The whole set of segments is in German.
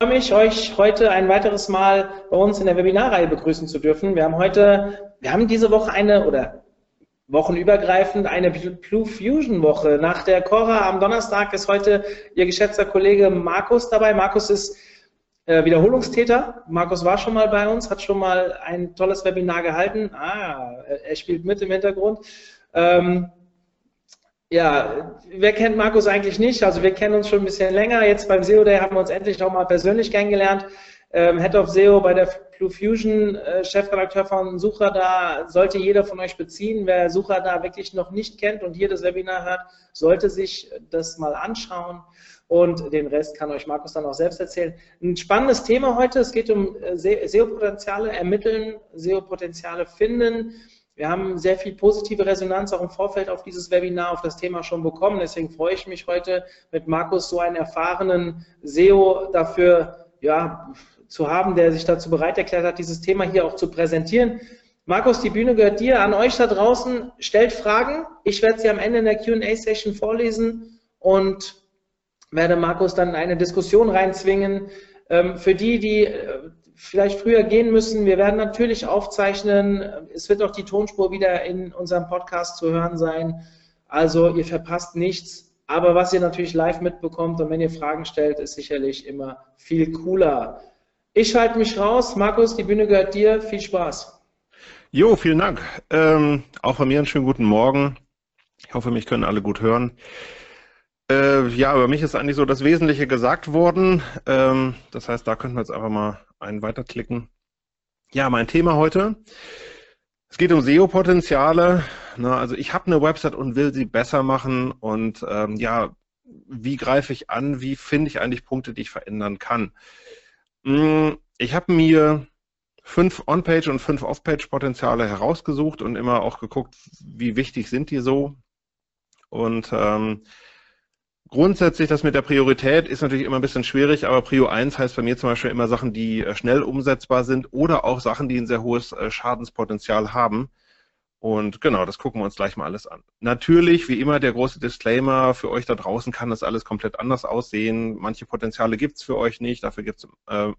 freue mich, euch heute ein weiteres Mal bei uns in der Webinarreihe begrüßen zu dürfen. Wir haben heute, wir haben diese Woche eine oder wochenübergreifend eine Blue Fusion Woche. Nach der Cora am Donnerstag ist heute Ihr geschätzter Kollege Markus dabei. Markus ist äh, Wiederholungstäter. Markus war schon mal bei uns, hat schon mal ein tolles Webinar gehalten. Ah, er spielt mit im Hintergrund. Ähm, ja, wer kennt Markus eigentlich nicht? Also wir kennen uns schon ein bisschen länger. Jetzt beim SEO Day haben wir uns endlich auch mal persönlich kennengelernt. Ähm, Head of SEO bei der Blue Fusion, äh, Chefredakteur von Suchradar, sollte jeder von euch beziehen. Wer Suchradar wirklich noch nicht kennt und hier das Webinar hört, sollte sich das mal anschauen und den Rest kann euch Markus dann auch selbst erzählen. Ein spannendes Thema heute. Es geht um äh, SEO-Potenziale ermitteln, SEO-Potenziale finden. Wir haben sehr viel positive Resonanz auch im Vorfeld auf dieses Webinar, auf das Thema schon bekommen. Deswegen freue ich mich heute mit Markus so einen erfahrenen SEO dafür ja, zu haben, der sich dazu bereit erklärt hat, dieses Thema hier auch zu präsentieren. Markus, die Bühne gehört dir, an euch da draußen. Stellt Fragen. Ich werde sie am Ende in der QA-Session vorlesen und werde Markus dann in eine Diskussion reinzwingen. Ähm, für die, die äh, vielleicht früher gehen müssen. Wir werden natürlich aufzeichnen. Es wird auch die Tonspur wieder in unserem Podcast zu hören sein. Also ihr verpasst nichts. Aber was ihr natürlich live mitbekommt und wenn ihr Fragen stellt, ist sicherlich immer viel cooler. Ich schalte mich raus. Markus, die Bühne gehört dir. Viel Spaß. Jo, vielen Dank. Ähm, auch von mir einen schönen guten Morgen. Ich hoffe, mich können alle gut hören. Äh, ja, über mich ist eigentlich so das Wesentliche gesagt worden. Ähm, das heißt, da könnten wir jetzt einfach mal einen weiterklicken. Ja, mein Thema heute. Es geht um SEO-Potenziale. Also ich habe eine Website und will sie besser machen. Und ähm, ja, wie greife ich an? Wie finde ich eigentlich Punkte, die ich verändern kann? Hm, ich habe mir fünf On-Page und fünf Off-Page-Potenziale herausgesucht und immer auch geguckt, wie wichtig sind die so. Und ähm, Grundsätzlich das mit der Priorität ist natürlich immer ein bisschen schwierig, aber Prio 1 heißt bei mir zum Beispiel immer Sachen, die äh, schnell umsetzbar sind oder auch Sachen, die ein sehr hohes äh, Schadenspotenzial haben. Und genau, das gucken wir uns gleich mal alles an. Natürlich, wie immer, der große Disclaimer, für euch da draußen kann das alles komplett anders aussehen. Manche Potenziale gibt's für euch nicht, dafür gibt's äh,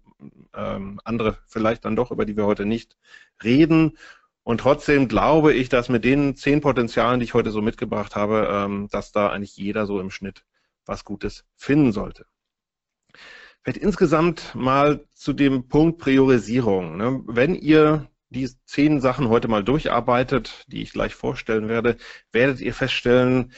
äh, andere vielleicht dann doch, über die wir heute nicht reden. Und trotzdem glaube ich, dass mit den zehn Potenzialen, die ich heute so mitgebracht habe, ähm, dass da eigentlich jeder so im Schnitt was Gutes finden sollte. Vielleicht insgesamt mal zu dem Punkt Priorisierung. Ne? Wenn ihr die zehn Sachen heute mal durcharbeitet, die ich gleich vorstellen werde, werdet ihr feststellen,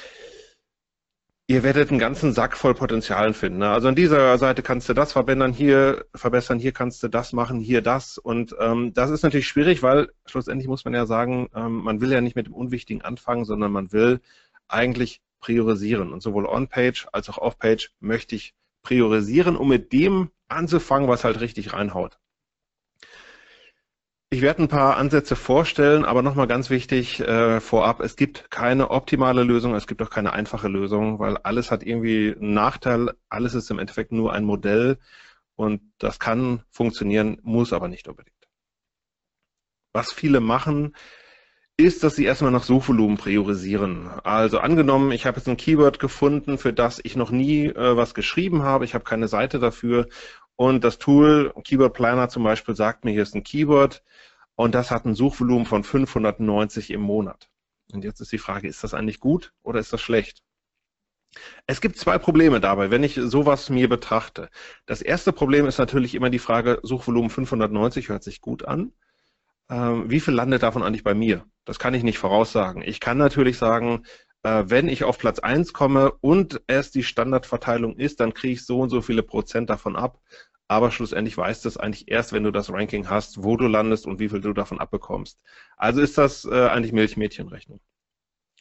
ihr werdet einen ganzen Sack voll Potenzialen finden. Ne? Also an dieser Seite kannst du das verbessern, hier verbessern, hier kannst du das machen, hier das. Und ähm, das ist natürlich schwierig, weil schlussendlich muss man ja sagen, ähm, man will ja nicht mit dem Unwichtigen anfangen, sondern man will eigentlich priorisieren. Und sowohl On-Page als auch Off-Page möchte ich priorisieren, um mit dem anzufangen, was halt richtig reinhaut. Ich werde ein paar Ansätze vorstellen, aber nochmal ganz wichtig äh, vorab, es gibt keine optimale Lösung, es gibt auch keine einfache Lösung, weil alles hat irgendwie einen Nachteil, alles ist im Endeffekt nur ein Modell und das kann funktionieren, muss aber nicht unbedingt. Was viele machen, ist, dass Sie erstmal nach Suchvolumen priorisieren. Also angenommen, ich habe jetzt ein Keyword gefunden, für das ich noch nie äh, was geschrieben habe, ich habe keine Seite dafür und das Tool Keyword Planner zum Beispiel sagt mir, hier ist ein Keyword und das hat ein Suchvolumen von 590 im Monat. Und jetzt ist die Frage, ist das eigentlich gut oder ist das schlecht? Es gibt zwei Probleme dabei, wenn ich sowas mir betrachte. Das erste Problem ist natürlich immer die Frage, Suchvolumen 590 hört sich gut an. Ähm, wie viel landet davon eigentlich bei mir? Das kann ich nicht voraussagen. Ich kann natürlich sagen, äh, wenn ich auf Platz 1 komme und es die Standardverteilung ist, dann kriege ich so und so viele Prozent davon ab. Aber schlussendlich weißt du es eigentlich erst, wenn du das Ranking hast, wo du landest und wie viel du davon abbekommst. Also ist das äh, eigentlich Milchmädchenrechnung.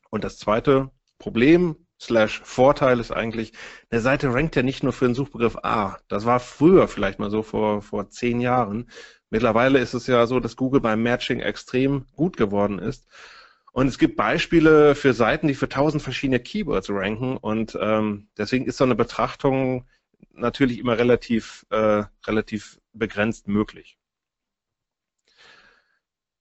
Und das zweite Problem slash Vorteil ist eigentlich, eine Seite rankt ja nicht nur für den Suchbegriff A. Das war früher vielleicht mal so vor, vor zehn Jahren. Mittlerweile ist es ja so, dass Google beim Matching extrem gut geworden ist. Und es gibt Beispiele für Seiten, die für tausend verschiedene Keywords ranken. Und ähm, deswegen ist so eine Betrachtung natürlich immer relativ, äh, relativ begrenzt möglich.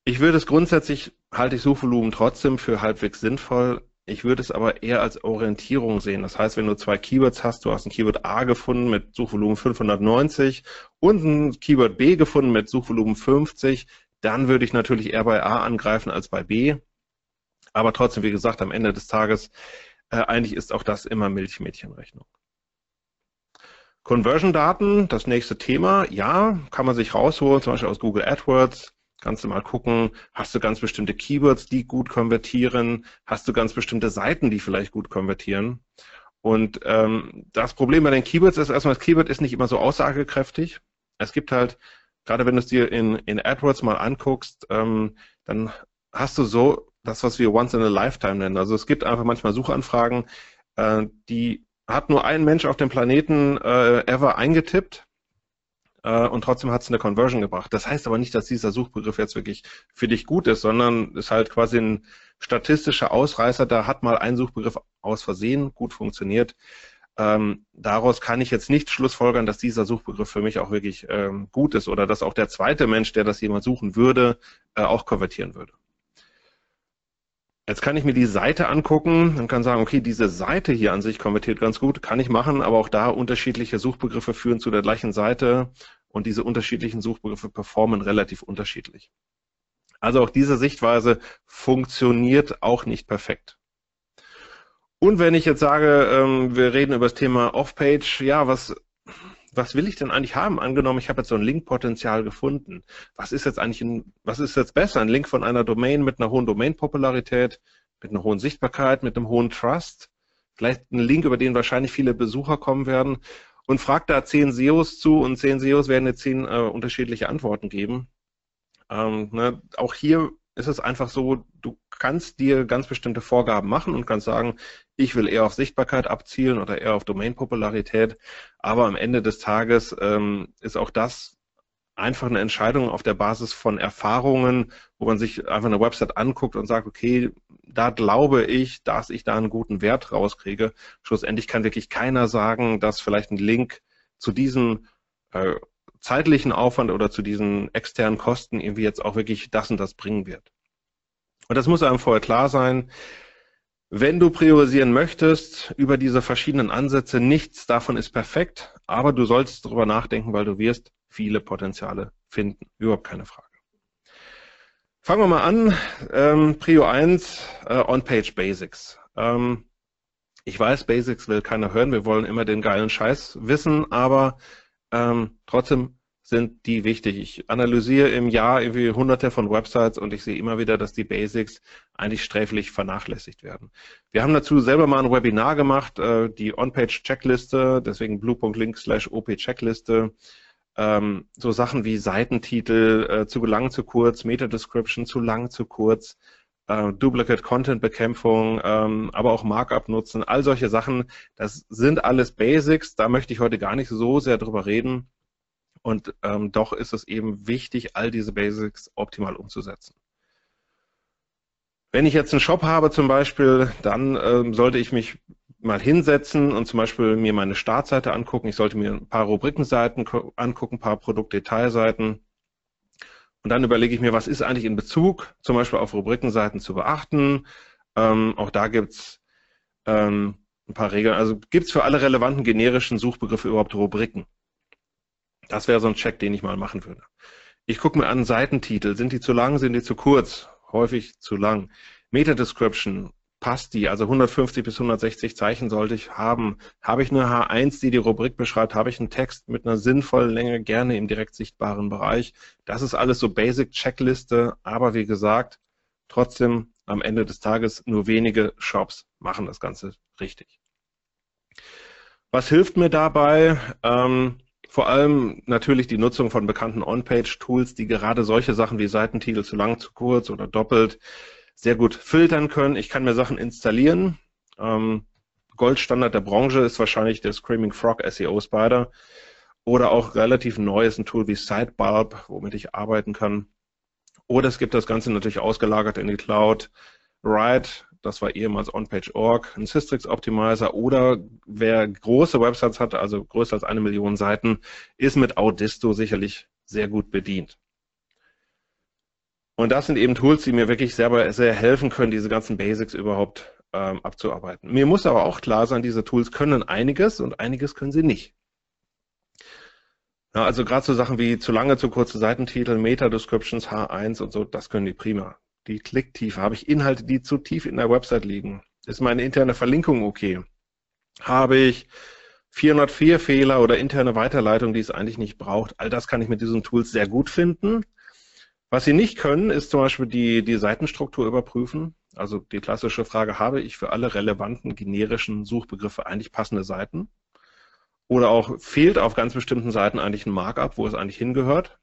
Ich würde es grundsätzlich, halte ich Suchvolumen trotzdem für halbwegs sinnvoll. Ich würde es aber eher als Orientierung sehen. Das heißt, wenn du zwei Keywords hast, du hast ein Keyword A gefunden mit Suchvolumen 590 und ein Keyword B gefunden mit Suchvolumen 50, dann würde ich natürlich eher bei A angreifen als bei B. Aber trotzdem, wie gesagt, am Ende des Tages, äh, eigentlich ist auch das immer Milchmädchenrechnung. Conversion-Daten, das nächste Thema, ja, kann man sich rausholen, zum Beispiel aus Google AdWords. Kannst du mal gucken, hast du ganz bestimmte Keywords, die gut konvertieren? Hast du ganz bestimmte Seiten, die vielleicht gut konvertieren? Und ähm, das Problem bei den Keywords ist erstmal, das Keyword ist nicht immer so aussagekräftig. Es gibt halt, gerade wenn du es dir in, in AdWords mal anguckst, ähm, dann hast du so das, was wir Once in a Lifetime nennen. Also es gibt einfach manchmal Suchanfragen, äh, die hat nur ein Mensch auf dem Planeten äh, ever eingetippt äh, und trotzdem hat es eine Conversion gebracht. Das heißt aber nicht, dass dieser Suchbegriff jetzt wirklich für dich gut ist, sondern ist halt quasi ein statistischer Ausreißer. Da hat mal ein Suchbegriff aus Versehen gut funktioniert. Ähm, daraus kann ich jetzt nicht schlussfolgern, dass dieser Suchbegriff für mich auch wirklich ähm, gut ist oder dass auch der zweite Mensch, der das jemand suchen würde, äh, auch konvertieren würde. Jetzt kann ich mir die Seite angucken und kann sagen, okay, diese Seite hier an sich konvertiert ganz gut, kann ich machen, aber auch da unterschiedliche Suchbegriffe führen zu der gleichen Seite und diese unterschiedlichen Suchbegriffe performen relativ unterschiedlich. Also auch diese Sichtweise funktioniert auch nicht perfekt. Und wenn ich jetzt sage, ähm, wir reden über das Thema Off-Page, ja, was was will ich denn eigentlich haben? Angenommen, ich habe jetzt so ein Linkpotenzial gefunden. Was ist jetzt eigentlich ein, was ist jetzt besser? Ein Link von einer Domain mit einer hohen Domain-Popularität, mit einer hohen Sichtbarkeit, mit einem hohen Trust? Vielleicht ein Link, über den wahrscheinlich viele Besucher kommen werden und fragt da zehn SEOs zu und zehn SEOs werden jetzt zehn äh, unterschiedliche Antworten geben. Ähm, ne, auch hier ist es einfach so, du kannst dir ganz bestimmte Vorgaben machen und kannst sagen, ich will eher auf Sichtbarkeit abzielen oder eher auf Domain-Popularität. Aber am Ende des Tages ähm, ist auch das einfach eine Entscheidung auf der Basis von Erfahrungen, wo man sich einfach eine Website anguckt und sagt, okay, da glaube ich, dass ich da einen guten Wert rauskriege. Schlussendlich kann wirklich keiner sagen, dass vielleicht ein Link zu diesem äh, zeitlichen Aufwand oder zu diesen externen Kosten irgendwie jetzt auch wirklich das und das bringen wird. Und das muss einem vorher klar sein. Wenn du priorisieren möchtest über diese verschiedenen Ansätze, nichts davon ist perfekt, aber du solltest darüber nachdenken, weil du wirst viele Potenziale finden. Überhaupt keine Frage. Fangen wir mal an. Ähm, Prio 1, äh, On-Page Basics. Ähm, ich weiß, Basics will keiner hören. Wir wollen immer den geilen Scheiß wissen, aber ähm, trotzdem sind die wichtig. Ich analysiere im Jahr irgendwie hunderte von Websites und ich sehe immer wieder, dass die Basics eigentlich sträflich vernachlässigt werden. Wir haben dazu selber mal ein Webinar gemacht, äh, die On-Page-Checkliste, deswegen blue.link slash op-checkliste. Ähm, so Sachen wie Seitentitel, äh, zu lang, zu kurz, Meta-Description, zu lang, zu kurz, äh, Duplicate Content Bekämpfung, ähm, aber auch Markup nutzen, all solche Sachen, das sind alles Basics, da möchte ich heute gar nicht so sehr drüber reden. Und ähm, doch ist es eben wichtig, all diese Basics optimal umzusetzen. Wenn ich jetzt einen Shop habe zum Beispiel, dann ähm, sollte ich mich mal hinsetzen und zum Beispiel mir meine Startseite angucken. Ich sollte mir ein paar Rubrikenseiten angucken, ein paar Produktdetailseiten. Und dann überlege ich mir, was ist eigentlich in Bezug zum Beispiel auf Rubrikenseiten zu beachten. Ähm, auch da gibt's ähm, ein paar Regeln. Also gibt's für alle relevanten generischen Suchbegriffe überhaupt Rubriken? Das wäre so ein Check, den ich mal machen würde. Ich gucke mir an Seitentitel. Sind die zu lang, sind die zu kurz? Häufig zu lang. Meta-Description, passt die? Also 150 bis 160 Zeichen sollte ich haben. Habe ich eine H1, die die Rubrik beschreibt? Habe ich einen Text mit einer sinnvollen Länge, gerne im direkt sichtbaren Bereich? Das ist alles so Basic-Checkliste, aber wie gesagt, trotzdem am Ende des Tages nur wenige Shops machen das Ganze richtig. Was hilft mir dabei? Ähm, vor allem natürlich die Nutzung von bekannten On-Page-Tools, die gerade solche Sachen wie Seitentitel zu lang, zu kurz oder doppelt sehr gut filtern können. Ich kann mir Sachen installieren. Ähm, Goldstandard der Branche ist wahrscheinlich der Screaming Frog SEO Spider oder auch relativ neu ist ein Tool wie Sidebulb, womit ich arbeiten kann. Oder es gibt das Ganze natürlich ausgelagert in die Cloud. Ride das war ehemals OnPage.org, ein Systrix Optimizer oder wer große Websites hat, also größer als eine Million Seiten, ist mit Audisto sicherlich sehr gut bedient. Und das sind eben Tools, die mir wirklich selber sehr helfen können, diese ganzen Basics überhaupt ähm, abzuarbeiten. Mir muss aber auch klar sein, diese Tools können einiges und einiges können sie nicht. Ja, also gerade so Sachen wie zu lange, zu kurze Seitentitel, Meta-Descriptions, H1 und so, das können die prima. Die Klicktiefe, habe ich Inhalte, die zu tief in der Website liegen? Ist meine interne Verlinkung okay? Habe ich 404 Fehler oder interne Weiterleitung, die es eigentlich nicht braucht? All das kann ich mit diesen Tools sehr gut finden. Was sie nicht können, ist zum Beispiel die, die Seitenstruktur überprüfen. Also die klassische Frage, habe ich für alle relevanten generischen Suchbegriffe eigentlich passende Seiten? Oder auch fehlt auf ganz bestimmten Seiten eigentlich ein Markup, wo es eigentlich hingehört.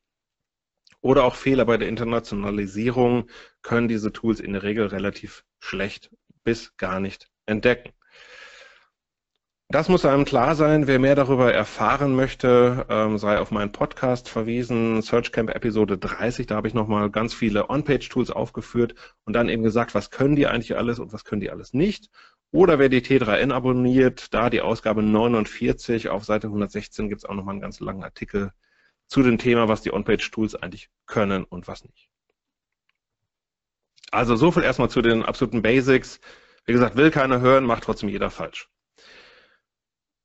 Oder auch Fehler bei der Internationalisierung können diese Tools in der Regel relativ schlecht bis gar nicht entdecken. Das muss einem klar sein. Wer mehr darüber erfahren möchte, ähm, sei auf meinen Podcast verwiesen, Searchcamp Episode 30. Da habe ich nochmal ganz viele On-Page-Tools aufgeführt und dann eben gesagt, was können die eigentlich alles und was können die alles nicht. Oder wer die T3N abonniert, da die Ausgabe 49 auf Seite 116 gibt es auch nochmal einen ganz langen Artikel zu dem Thema, was die On-Page-Tools eigentlich können und was nicht. Also so viel erstmal zu den absoluten Basics. Wie gesagt, will keiner hören, macht trotzdem jeder falsch.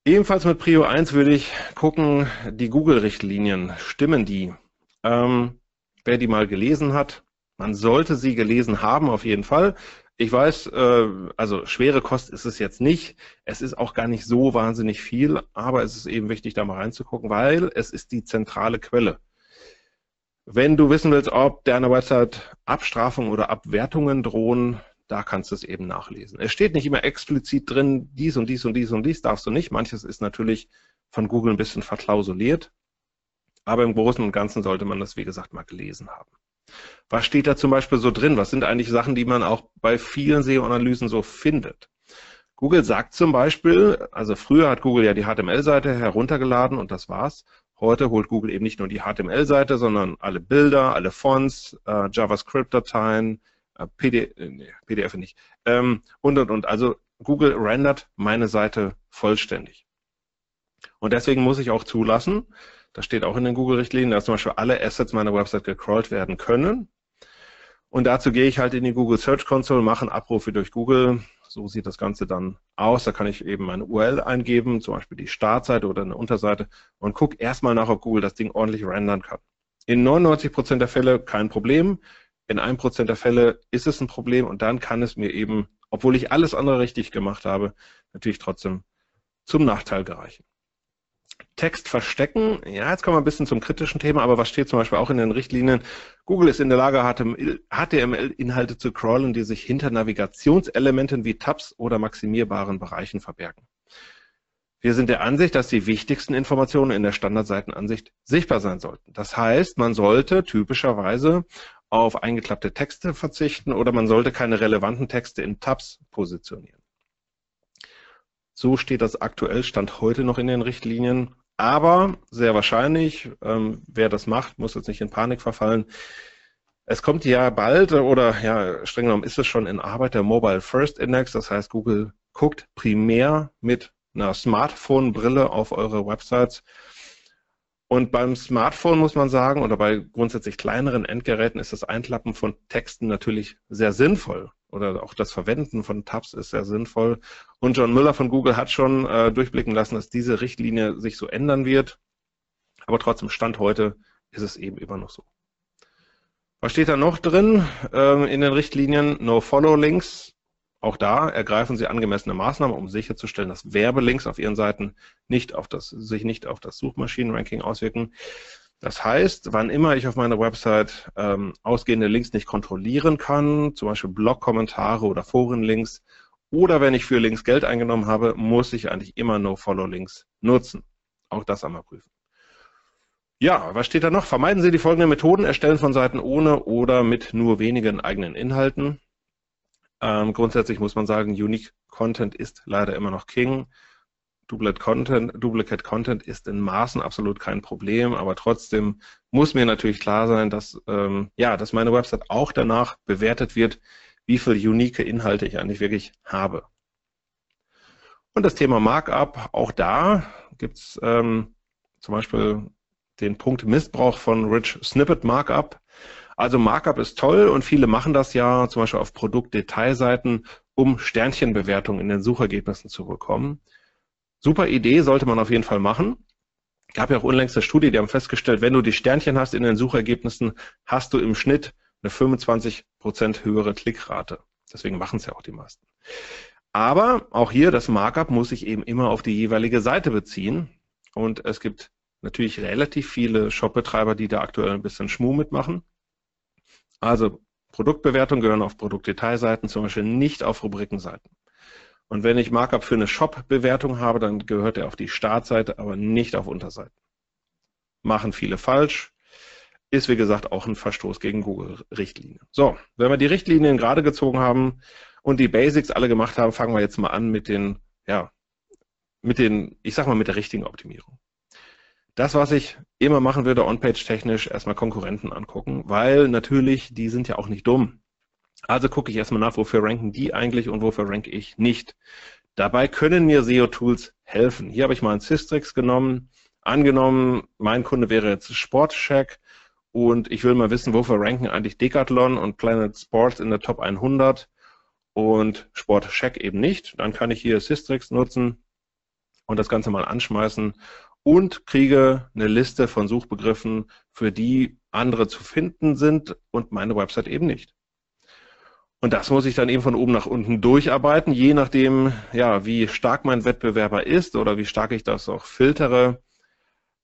Ebenfalls mit Prio 1 würde ich gucken, die Google-Richtlinien, stimmen die? Ähm, wer die mal gelesen hat, man sollte sie gelesen haben auf jeden Fall. Ich weiß, äh, also schwere Kost ist es jetzt nicht. Es ist auch gar nicht so wahnsinnig viel, aber es ist eben wichtig, da mal reinzugucken, weil es ist die zentrale Quelle. Wenn du wissen willst, ob deiner Website Abstrafung oder Abwertungen drohen, da kannst du es eben nachlesen. Es steht nicht immer explizit drin, dies und dies und dies und dies darfst du nicht. Manches ist natürlich von Google ein bisschen verklausuliert, aber im Großen und Ganzen sollte man das, wie gesagt, mal gelesen haben. Was steht da zum Beispiel so drin? Was sind eigentlich Sachen, die man auch bei vielen SEO-Analysen so findet? Google sagt zum Beispiel, also früher hat Google ja die HTML-Seite heruntergeladen und das war's. Heute holt Google eben nicht nur die HTML-Seite, sondern alle Bilder, alle Fonts, äh, JavaScript-Dateien, PDF, äh, nee, PDF nicht, ähm, und und und. Also Google rendert meine Seite vollständig. Und deswegen muss ich auch zulassen, das steht auch in den Google-Richtlinien, dass zum Beispiel alle Assets meiner Website gecrawlt werden können. Und dazu gehe ich halt in die Google Search Console, mache Abrufe durch Google. So sieht das Ganze dann aus. Da kann ich eben meine URL eingeben, zum Beispiel die Startseite oder eine Unterseite und gucke erstmal nach, ob Google das Ding ordentlich rendern kann. In 99 Prozent der Fälle kein Problem. In 1% der Fälle ist es ein Problem und dann kann es mir eben, obwohl ich alles andere richtig gemacht habe, natürlich trotzdem zum Nachteil gereichen. Text verstecken. Ja, jetzt kommen wir ein bisschen zum kritischen Thema, aber was steht zum Beispiel auch in den Richtlinien? Google ist in der Lage, HTML-Inhalte zu crawlen, die sich hinter Navigationselementen wie Tabs oder maximierbaren Bereichen verbergen. Wir sind der Ansicht, dass die wichtigsten Informationen in der Standardseitenansicht sichtbar sein sollten. Das heißt, man sollte typischerweise auf eingeklappte Texte verzichten oder man sollte keine relevanten Texte in Tabs positionieren. So steht das aktuell Stand heute noch in den Richtlinien. Aber sehr wahrscheinlich, ähm, wer das macht, muss jetzt nicht in Panik verfallen. Es kommt ja bald oder ja, streng genommen ist es schon in Arbeit der Mobile First Index. Das heißt, Google guckt primär mit einer Smartphone-Brille auf eure Websites. Und beim Smartphone muss man sagen, oder bei grundsätzlich kleineren Endgeräten ist das Einklappen von Texten natürlich sehr sinnvoll oder auch das Verwenden von Tabs ist sehr sinnvoll. Und John Müller von Google hat schon äh, durchblicken lassen, dass diese Richtlinie sich so ändern wird. Aber trotzdem, Stand heute ist es eben immer noch so. Was steht da noch drin ähm, in den Richtlinien? No-Follow-Links. Auch da ergreifen Sie angemessene Maßnahmen, um sicherzustellen, dass Werbelinks auf Ihren Seiten nicht auf das, sich nicht auf das Suchmaschinenranking auswirken. Das heißt, wann immer ich auf meiner Website ähm, ausgehende Links nicht kontrollieren kann, zum Beispiel Blog-Kommentare oder Forenlinks, oder wenn ich für Links Geld eingenommen habe, muss ich eigentlich immer No-Follow-Links nutzen. Auch das einmal prüfen. Ja, was steht da noch? Vermeiden Sie die folgenden Methoden, erstellen von Seiten ohne oder mit nur wenigen eigenen Inhalten. Ähm, grundsätzlich muss man sagen, Unique Content ist leider immer noch King. Duplicate Content, Duplicate Content ist in Maßen absolut kein Problem, aber trotzdem muss mir natürlich klar sein, dass, ähm, ja, dass meine Website auch danach bewertet wird, wie viele unique Inhalte ich eigentlich wirklich habe. Und das Thema Markup, auch da gibt es ähm, zum Beispiel den Punkt Missbrauch von Rich Snippet Markup. Also Markup ist toll und viele machen das ja, zum Beispiel auf Produktdetailseiten, um Sternchenbewertung in den Suchergebnissen zu bekommen. Super Idee, sollte man auf jeden Fall machen. Gab ja auch unlängst eine Studie, die haben festgestellt, wenn du die Sternchen hast in den Suchergebnissen, hast du im Schnitt eine 25 Prozent höhere Klickrate. Deswegen machen es ja auch die meisten. Aber auch hier, das Markup muss sich eben immer auf die jeweilige Seite beziehen. Und es gibt natürlich relativ viele Shopbetreiber, die da aktuell ein bisschen Schmuh mitmachen. Also Produktbewertungen gehören auf Produktdetailseiten, zum Beispiel nicht auf Rubrikenseiten. Und wenn ich Markup für eine Shop-Bewertung habe, dann gehört er auf die Startseite, aber nicht auf Unterseiten. Machen viele falsch. Ist, wie gesagt, auch ein Verstoß gegen Google-Richtlinien. So, wenn wir die Richtlinien gerade gezogen haben und die Basics alle gemacht haben, fangen wir jetzt mal an mit den, ja, mit den, ich sag mal, mit der richtigen Optimierung. Das, was ich immer machen würde, on-page technisch, erstmal Konkurrenten angucken, weil natürlich, die sind ja auch nicht dumm. Also gucke ich erstmal nach, wofür ranken die eigentlich und wofür ranke ich nicht. Dabei können mir SEO-Tools helfen. Hier habe ich mal einen Systrix genommen. Angenommen, mein Kunde wäre jetzt Sportcheck und ich will mal wissen, wofür ranken eigentlich Decathlon und Planet Sports in der Top 100 und Sportcheck eben nicht. Dann kann ich hier Systrix nutzen und das Ganze mal anschmeißen und kriege eine Liste von Suchbegriffen, für die andere zu finden sind und meine Website eben nicht. Und das muss ich dann eben von oben nach unten durcharbeiten, je nachdem, ja, wie stark mein Wettbewerber ist oder wie stark ich das auch filtere,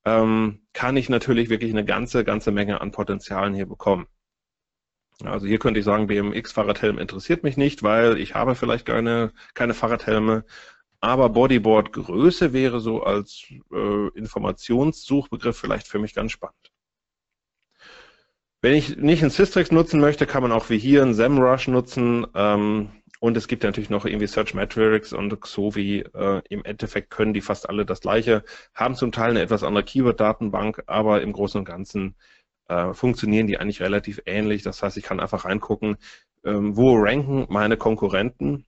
ähm, kann ich natürlich wirklich eine ganze, ganze Menge an Potenzialen hier bekommen. Also hier könnte ich sagen, BMX Fahrradhelm interessiert mich nicht, weil ich habe vielleicht keine, keine Fahrradhelme. Aber Bodyboard Größe wäre so als äh, Informationssuchbegriff vielleicht für mich ganz spannend. Wenn ich nicht einen Systrix nutzen möchte, kann man auch wie hier einen SEMrush nutzen. Ähm, und es gibt natürlich noch irgendwie Search Metrics und Xovi. Äh, Im Endeffekt können die fast alle das gleiche, haben zum Teil eine etwas andere Keyword-Datenbank, aber im Großen und Ganzen äh, funktionieren die eigentlich relativ ähnlich. Das heißt, ich kann einfach reingucken, ähm, wo ranken meine Konkurrenten.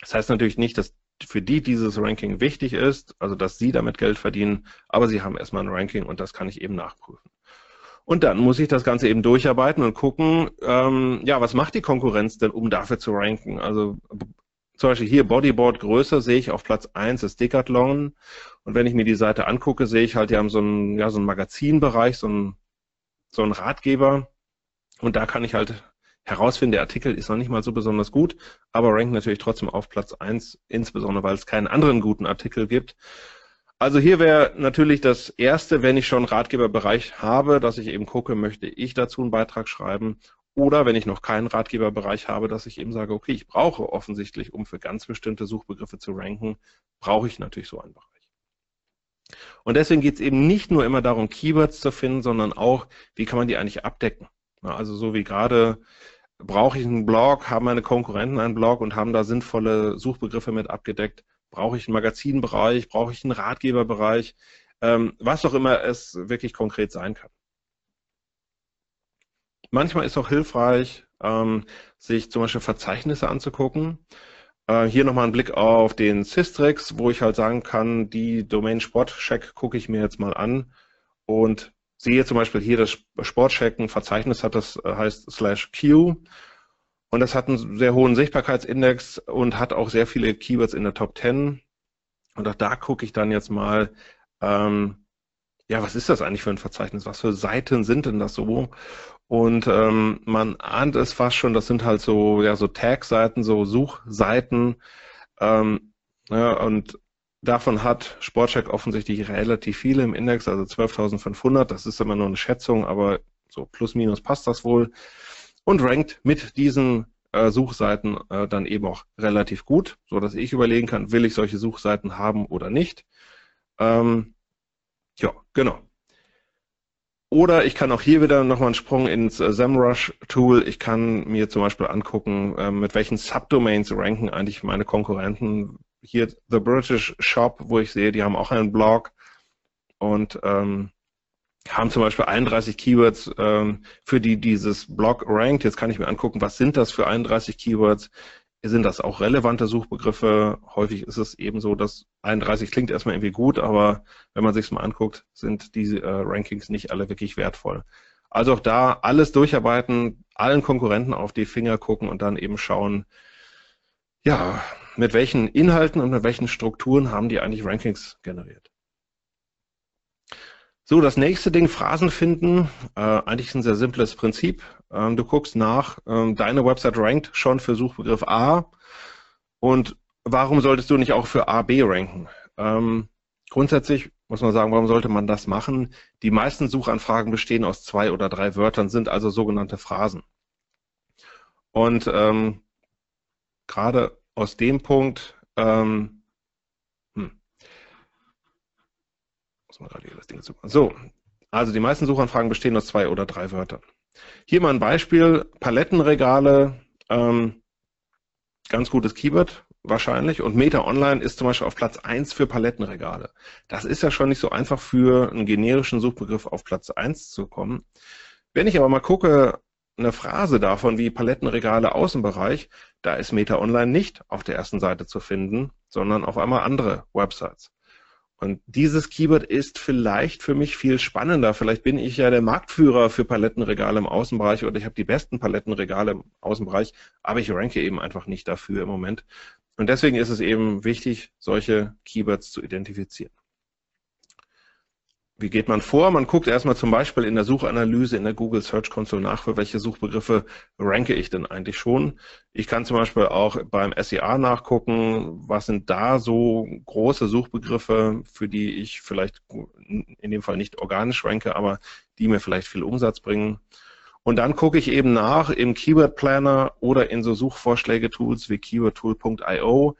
Das heißt natürlich nicht, dass für die dieses Ranking wichtig ist, also dass sie damit Geld verdienen, aber sie haben erstmal ein Ranking und das kann ich eben nachprüfen. Und dann muss ich das Ganze eben durcharbeiten und gucken, ähm, ja, was macht die Konkurrenz denn, um dafür zu ranken? Also zum Beispiel hier Bodyboard Größe sehe ich auf Platz 1 ist Decathlon. Und wenn ich mir die Seite angucke, sehe ich halt, die haben so einen, ja, so einen Magazinbereich, so einen, so einen Ratgeber. Und da kann ich halt herausfinden, der Artikel ist noch nicht mal so besonders gut, aber rankt natürlich trotzdem auf Platz 1, insbesondere weil es keinen anderen guten Artikel gibt. Also hier wäre natürlich das Erste, wenn ich schon Ratgeberbereich habe, dass ich eben gucke, möchte ich dazu einen Beitrag schreiben oder wenn ich noch keinen Ratgeberbereich habe, dass ich eben sage, okay, ich brauche offensichtlich, um für ganz bestimmte Suchbegriffe zu ranken, brauche ich natürlich so einen Bereich. Und deswegen geht es eben nicht nur immer darum, Keywords zu finden, sondern auch, wie kann man die eigentlich abdecken. Also so wie gerade brauche ich einen Blog, haben meine Konkurrenten einen Blog und haben da sinnvolle Suchbegriffe mit abgedeckt. Brauche ich einen Magazinbereich, brauche ich einen Ratgeberbereich, ähm, was auch immer es wirklich konkret sein kann. Manchmal ist auch hilfreich, ähm, sich zum Beispiel Verzeichnisse anzugucken. Äh, hier nochmal ein Blick auf den Systrix, wo ich halt sagen kann, die Domain Sportcheck gucke ich mir jetzt mal an und sehe zum Beispiel hier das Sportchecken Verzeichnis hat das äh, heißt slash Q und das hat einen sehr hohen Sichtbarkeitsindex und hat auch sehr viele Keywords in der Top 10 und auch da gucke ich dann jetzt mal, ähm, ja, was ist das eigentlich für ein Verzeichnis? Was für Seiten sind denn das so? Und ähm, man ahnt es fast schon, das sind halt so, ja, so Tag-Seiten, so Suchseiten. Ähm, ja, und Davon hat Sportcheck offensichtlich relativ viele im Index, also 12.500. Das ist immer nur eine Schätzung, aber so plus minus passt das wohl. Und rankt mit diesen äh, Suchseiten äh, dann eben auch relativ gut, so dass ich überlegen kann, will ich solche Suchseiten haben oder nicht. Ähm, ja, genau. Oder ich kann auch hier wieder nochmal einen Sprung ins äh, SEMrush-Tool. Ich kann mir zum Beispiel angucken, äh, mit welchen Subdomains ranken eigentlich meine Konkurrenten, hier The British Shop, wo ich sehe, die haben auch einen Blog und ähm, haben zum Beispiel 31 Keywords, ähm, für die dieses Blog rankt. Jetzt kann ich mir angucken, was sind das für 31 Keywords? Sind das auch relevante Suchbegriffe? Häufig ist es eben so, dass 31 klingt erstmal irgendwie gut, aber wenn man sich mal anguckt, sind diese äh, Rankings nicht alle wirklich wertvoll. Also auch da alles durcharbeiten, allen Konkurrenten auf die Finger gucken und dann eben schauen, ja, mit welchen Inhalten und mit welchen Strukturen haben die eigentlich Rankings generiert. So, das nächste Ding, Phrasen finden. Äh, eigentlich ein sehr simples Prinzip. Ähm, du guckst nach, ähm, deine Website rankt schon für Suchbegriff A und warum solltest du nicht auch für A, B ranken? Ähm, grundsätzlich muss man sagen, warum sollte man das machen? Die meisten Suchanfragen bestehen aus zwei oder drei Wörtern, sind also sogenannte Phrasen. Und ähm, gerade aus dem Punkt, ähm, hm, gerade das Ding zu So, also die meisten Suchanfragen bestehen aus zwei oder drei Wörtern. Hier mal ein Beispiel, Palettenregale, ähm, ganz gutes Keyword wahrscheinlich und Meta Online ist zum Beispiel auf Platz 1 für Palettenregale. Das ist ja schon nicht so einfach für einen generischen Suchbegriff auf Platz 1 zu kommen. Wenn ich aber mal gucke, eine Phrase davon wie Palettenregale Außenbereich, da ist Meta Online nicht auf der ersten Seite zu finden, sondern auf einmal andere Websites. Und dieses Keyword ist vielleicht für mich viel spannender. Vielleicht bin ich ja der Marktführer für Palettenregale im Außenbereich oder ich habe die besten Palettenregale im Außenbereich, aber ich ranke eben einfach nicht dafür im Moment. Und deswegen ist es eben wichtig, solche Keywords zu identifizieren. Wie geht man vor? Man guckt erstmal zum Beispiel in der Suchanalyse in der Google Search Console nach, für welche Suchbegriffe ranke ich denn eigentlich schon. Ich kann zum Beispiel auch beim SEA nachgucken, was sind da so große Suchbegriffe, für die ich vielleicht in dem Fall nicht organisch ranke, aber die mir vielleicht viel Umsatz bringen. Und dann gucke ich eben nach im Keyword Planner oder in so Suchvorschläge-Tools wie keywordtool.io.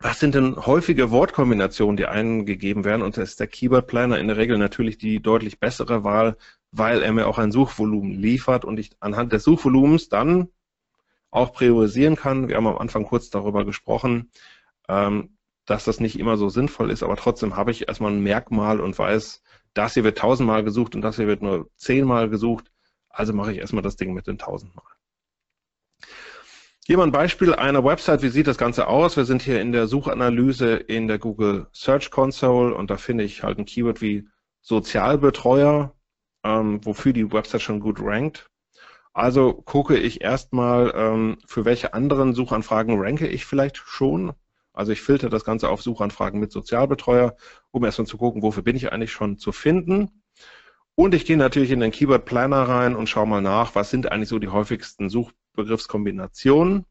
was sind denn häufige Wortkombinationen, die eingegeben werden? Und da ist der Keyword Planner in der Regel natürlich die deutlich bessere Wahl, weil er mir auch ein Suchvolumen liefert und ich anhand des Suchvolumens dann auch priorisieren kann. Wir haben am Anfang kurz darüber gesprochen, ähm, dass das nicht immer so sinnvoll ist, aber trotzdem habe ich erstmal ein Merkmal und weiß, das hier wird tausendmal gesucht und das hier wird nur zehnmal gesucht. Also mache ich erstmal das Ding mit den tausendmal. Hier mal ein Beispiel einer Website. Wie sieht das Ganze aus? Wir sind hier in der Suchanalyse in der Google Search Console und da finde ich halt ein Keyword wie Sozialbetreuer, ähm, wofür die Website schon gut rankt. Also gucke ich erstmal, ähm, für welche anderen Suchanfragen ranke ich vielleicht schon. Also ich filter das Ganze auf Suchanfragen mit Sozialbetreuer, um erstmal zu gucken, wofür bin ich eigentlich schon zu finden. Und ich gehe natürlich in den Keyword Planner rein und schaue mal nach, was sind eigentlich so die häufigsten Such Begriffskombinationen.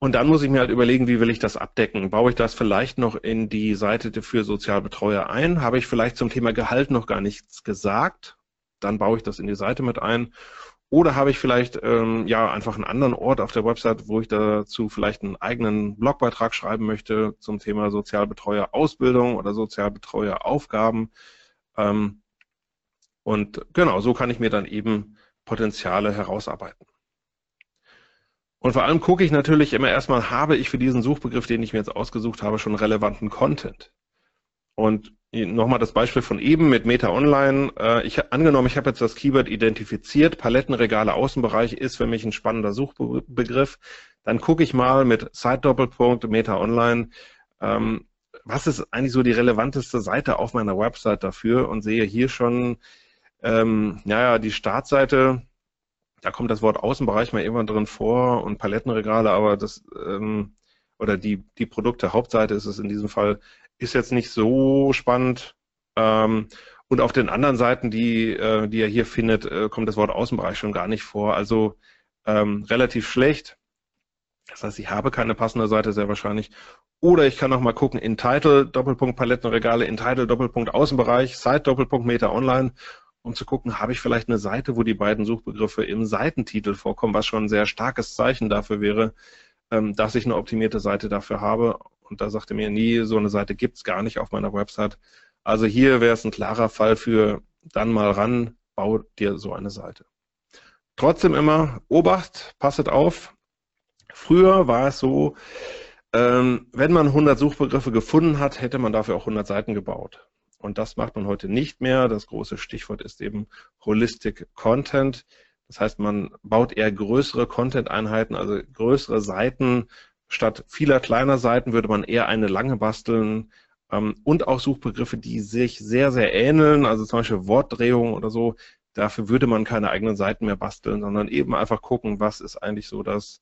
Und dann muss ich mir halt überlegen, wie will ich das abdecken? Baue ich das vielleicht noch in die Seite für Sozialbetreuer ein? Habe ich vielleicht zum Thema Gehalt noch gar nichts gesagt? Dann baue ich das in die Seite mit ein. Oder habe ich vielleicht ähm, ja einfach einen anderen Ort auf der Website, wo ich dazu vielleicht einen eigenen Blogbeitrag schreiben möchte zum Thema Sozialbetreuer Ausbildung oder Sozialbetreuer Aufgaben. Ähm, und genau, so kann ich mir dann eben Potenziale herausarbeiten. Und vor allem gucke ich natürlich immer erstmal, habe ich für diesen Suchbegriff, den ich mir jetzt ausgesucht habe, schon relevanten Content. Und nochmal das Beispiel von eben mit Meta Online. Äh, ich angenommen, ich habe jetzt das Keyword identifiziert, Palettenregale Außenbereich ist für mich ein spannender Suchbegriff. Dann gucke ich mal mit Site-Doppelpunkt Meta Online, ähm, was ist eigentlich so die relevanteste Seite auf meiner Website dafür und sehe hier schon ähm, naja, die Startseite, da kommt das Wort Außenbereich mal irgendwann drin vor und Palettenregale, aber das, ähm, oder die, die Produkte, Hauptseite ist es in diesem Fall, ist jetzt nicht so spannend. Ähm, und auf den anderen Seiten, die, äh, die ihr hier findet, äh, kommt das Wort Außenbereich schon gar nicht vor. Also ähm, relativ schlecht. Das heißt, ich habe keine passende Seite sehr wahrscheinlich. Oder ich kann noch mal gucken in Title, Doppelpunkt Palettenregale, in Title, Doppelpunkt Außenbereich, Site, Doppelpunkt Meta Online um zu gucken, habe ich vielleicht eine Seite, wo die beiden Suchbegriffe im Seitentitel vorkommen, was schon ein sehr starkes Zeichen dafür wäre, ähm, dass ich eine optimierte Seite dafür habe. Und da sagte mir nie, so eine Seite gibt es gar nicht auf meiner Website. Also hier wäre es ein klarer Fall für dann mal ran, bau dir so eine Seite. Trotzdem immer, Obacht, passet auf. Früher war es so, ähm, wenn man 100 Suchbegriffe gefunden hat, hätte man dafür auch 100 Seiten gebaut. Und das macht man heute nicht mehr. Das große Stichwort ist eben Holistic Content. Das heißt, man baut eher größere Content-Einheiten, also größere Seiten. Statt vieler kleiner Seiten würde man eher eine lange basteln ähm, und auch Suchbegriffe, die sich sehr, sehr ähneln, also zum Beispiel Wortdrehung oder so. Dafür würde man keine eigenen Seiten mehr basteln, sondern eben einfach gucken, was ist eigentlich so das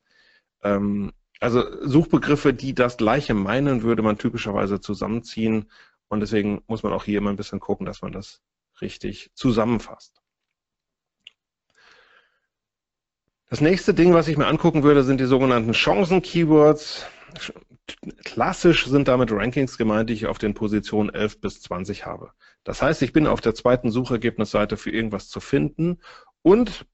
Ähm, also Suchbegriffe, die das gleiche meinen, würde man typischerweise zusammenziehen. Und deswegen muss man auch hier immer ein bisschen gucken, dass man das richtig zusammenfasst. Das nächste Ding, was ich mir angucken würde, sind die sogenannten Chancen-Keywords. Klassisch sind damit Rankings gemeint, die ich auf den Positionen 11 bis 20 habe. Das heißt, ich bin auf der zweiten Suchergebnisseite für irgendwas zu finden und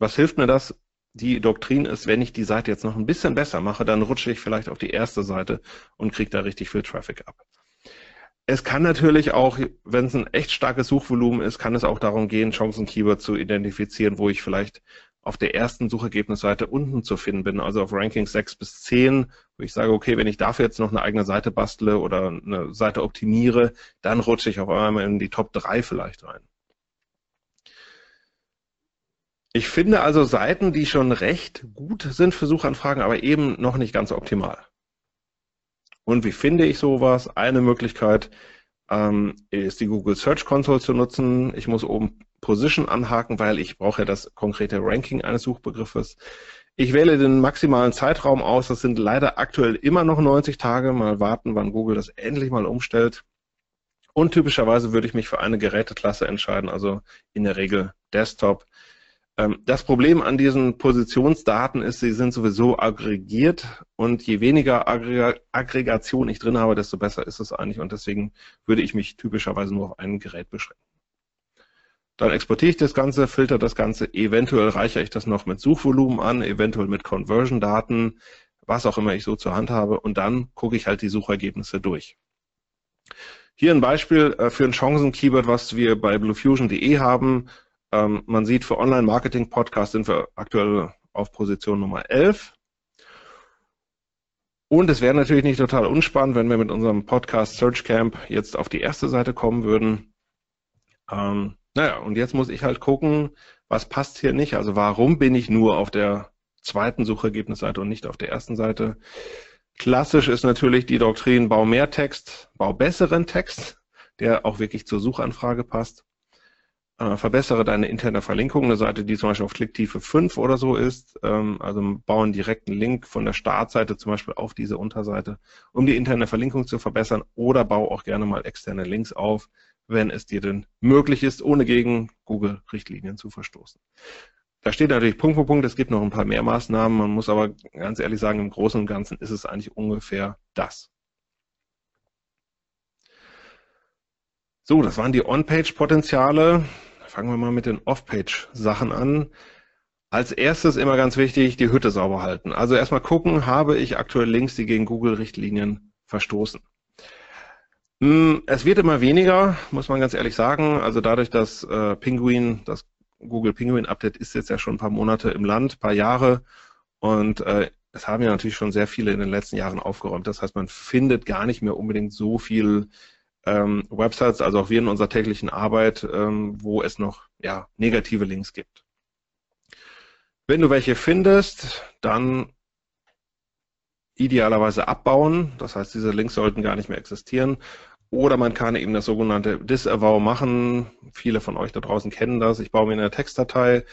was hilft mir das? Die Doktrin ist, wenn ich die Seite jetzt noch ein bisschen besser mache, dann rutsche ich vielleicht auf die erste Seite und kriege da richtig viel Traffic ab. Es kann natürlich auch, wenn es ein echt starkes Suchvolumen ist, kann es auch darum gehen, Chancen-Keyword zu identifizieren, wo ich vielleicht auf der ersten Suchergebnisseite unten zu finden bin, also auf Ranking 6 bis 10, wo ich sage, okay, wenn ich dafür jetzt noch eine eigene Seite bastle oder eine Seite optimiere, dann rutsche ich auf einmal in die Top 3 vielleicht rein. Ich finde also Seiten, die schon recht gut sind für Suchanfragen, aber eben noch nicht ganz optimal. Und wie finde ich sowas? Eine Möglichkeit ähm, ist die Google Search Console zu nutzen. Ich muss oben Position anhaken, weil ich brauche ja das konkrete Ranking eines Suchbegriffes. Ich wähle den maximalen Zeitraum aus. Das sind leider aktuell immer noch 90 Tage. Mal warten, wann Google das endlich mal umstellt. Und typischerweise würde ich mich für eine Geräteklasse entscheiden, also in der Regel Desktop. Ähm, das Problem an diesen Positionsdaten ist, sie sind sowieso aggregiert und je weniger Aggregation ich drin habe, desto besser ist es eigentlich und deswegen würde ich mich typischerweise nur auf ein Gerät beschränken. Dann exportiere ich das Ganze, filter das Ganze, eventuell reichere ich das noch mit Suchvolumen an, eventuell mit Conversion-Daten, was auch immer ich so zur Hand habe und dann gucke ich halt die Suchergebnisse durch. Hier ein Beispiel äh, für ein Chancen-Keyword, was wir bei bluefusion.de haben. Ähm, man sieht, für Online-Marketing-Podcast sind wir aktuell auf Position Nummer 11. Und es wäre natürlich nicht total unspannend, wenn wir mit unserem Podcast Search Camp jetzt auf die erste Seite kommen würden. Ähm, naja, und jetzt muss ich halt gucken, was passt hier nicht. Also warum bin ich nur auf der zweiten Suchergebnisseite und nicht auf der ersten Seite? Klassisch ist natürlich die Doktrin, bau mehr Text, bau besseren Text, der auch wirklich zur Suchanfrage passt äh, verbessere deine interne Verlinkung, eine Seite, die zum Beispiel auf Klicktiefe 5 oder so ist, ähm, also bauen direkten Link von der Startseite zum Beispiel auf diese Unterseite, um die interne Verlinkung zu verbessern oder bau auch gerne mal externe Links auf, wenn es dir denn möglich ist, ohne gegen Google-Richtlinien zu verstoßen. Da steht natürlich Punkt für Punkt, es gibt noch ein paar mehr Maßnahmen, man muss aber ganz ehrlich sagen, im Großen und Ganzen ist es eigentlich ungefähr das. So, das waren die On-Page-Potenziale. Fangen wir mal mit den Off-Page-Sachen an. Als erstes immer ganz wichtig, die Hütte sauber halten. Also erstmal gucken, habe ich aktuell Links, die gegen Google-Richtlinien verstoßen. Hm, es wird immer weniger, muss man ganz ehrlich sagen. Also dadurch, dass äh, Penguin, das Google Penguin Update ist jetzt ja schon ein paar Monate im Land, ein paar Jahre. Und äh, es haben ja natürlich schon sehr viele in den letzten Jahren aufgeräumt. Das heißt, man findet gar nicht mehr unbedingt so viel ähm, Websites, also auch wir in unserer täglichen Arbeit, ähm, wo es noch ja, negative Links gibt. Wenn du welche findest, dann idealerweise abbauen. Das heißt, diese Links sollten gar nicht mehr existieren. Oder man kann eben das sogenannte Disavow machen. Viele von euch da draußen kennen das. Ich baue mir eine Textdatei,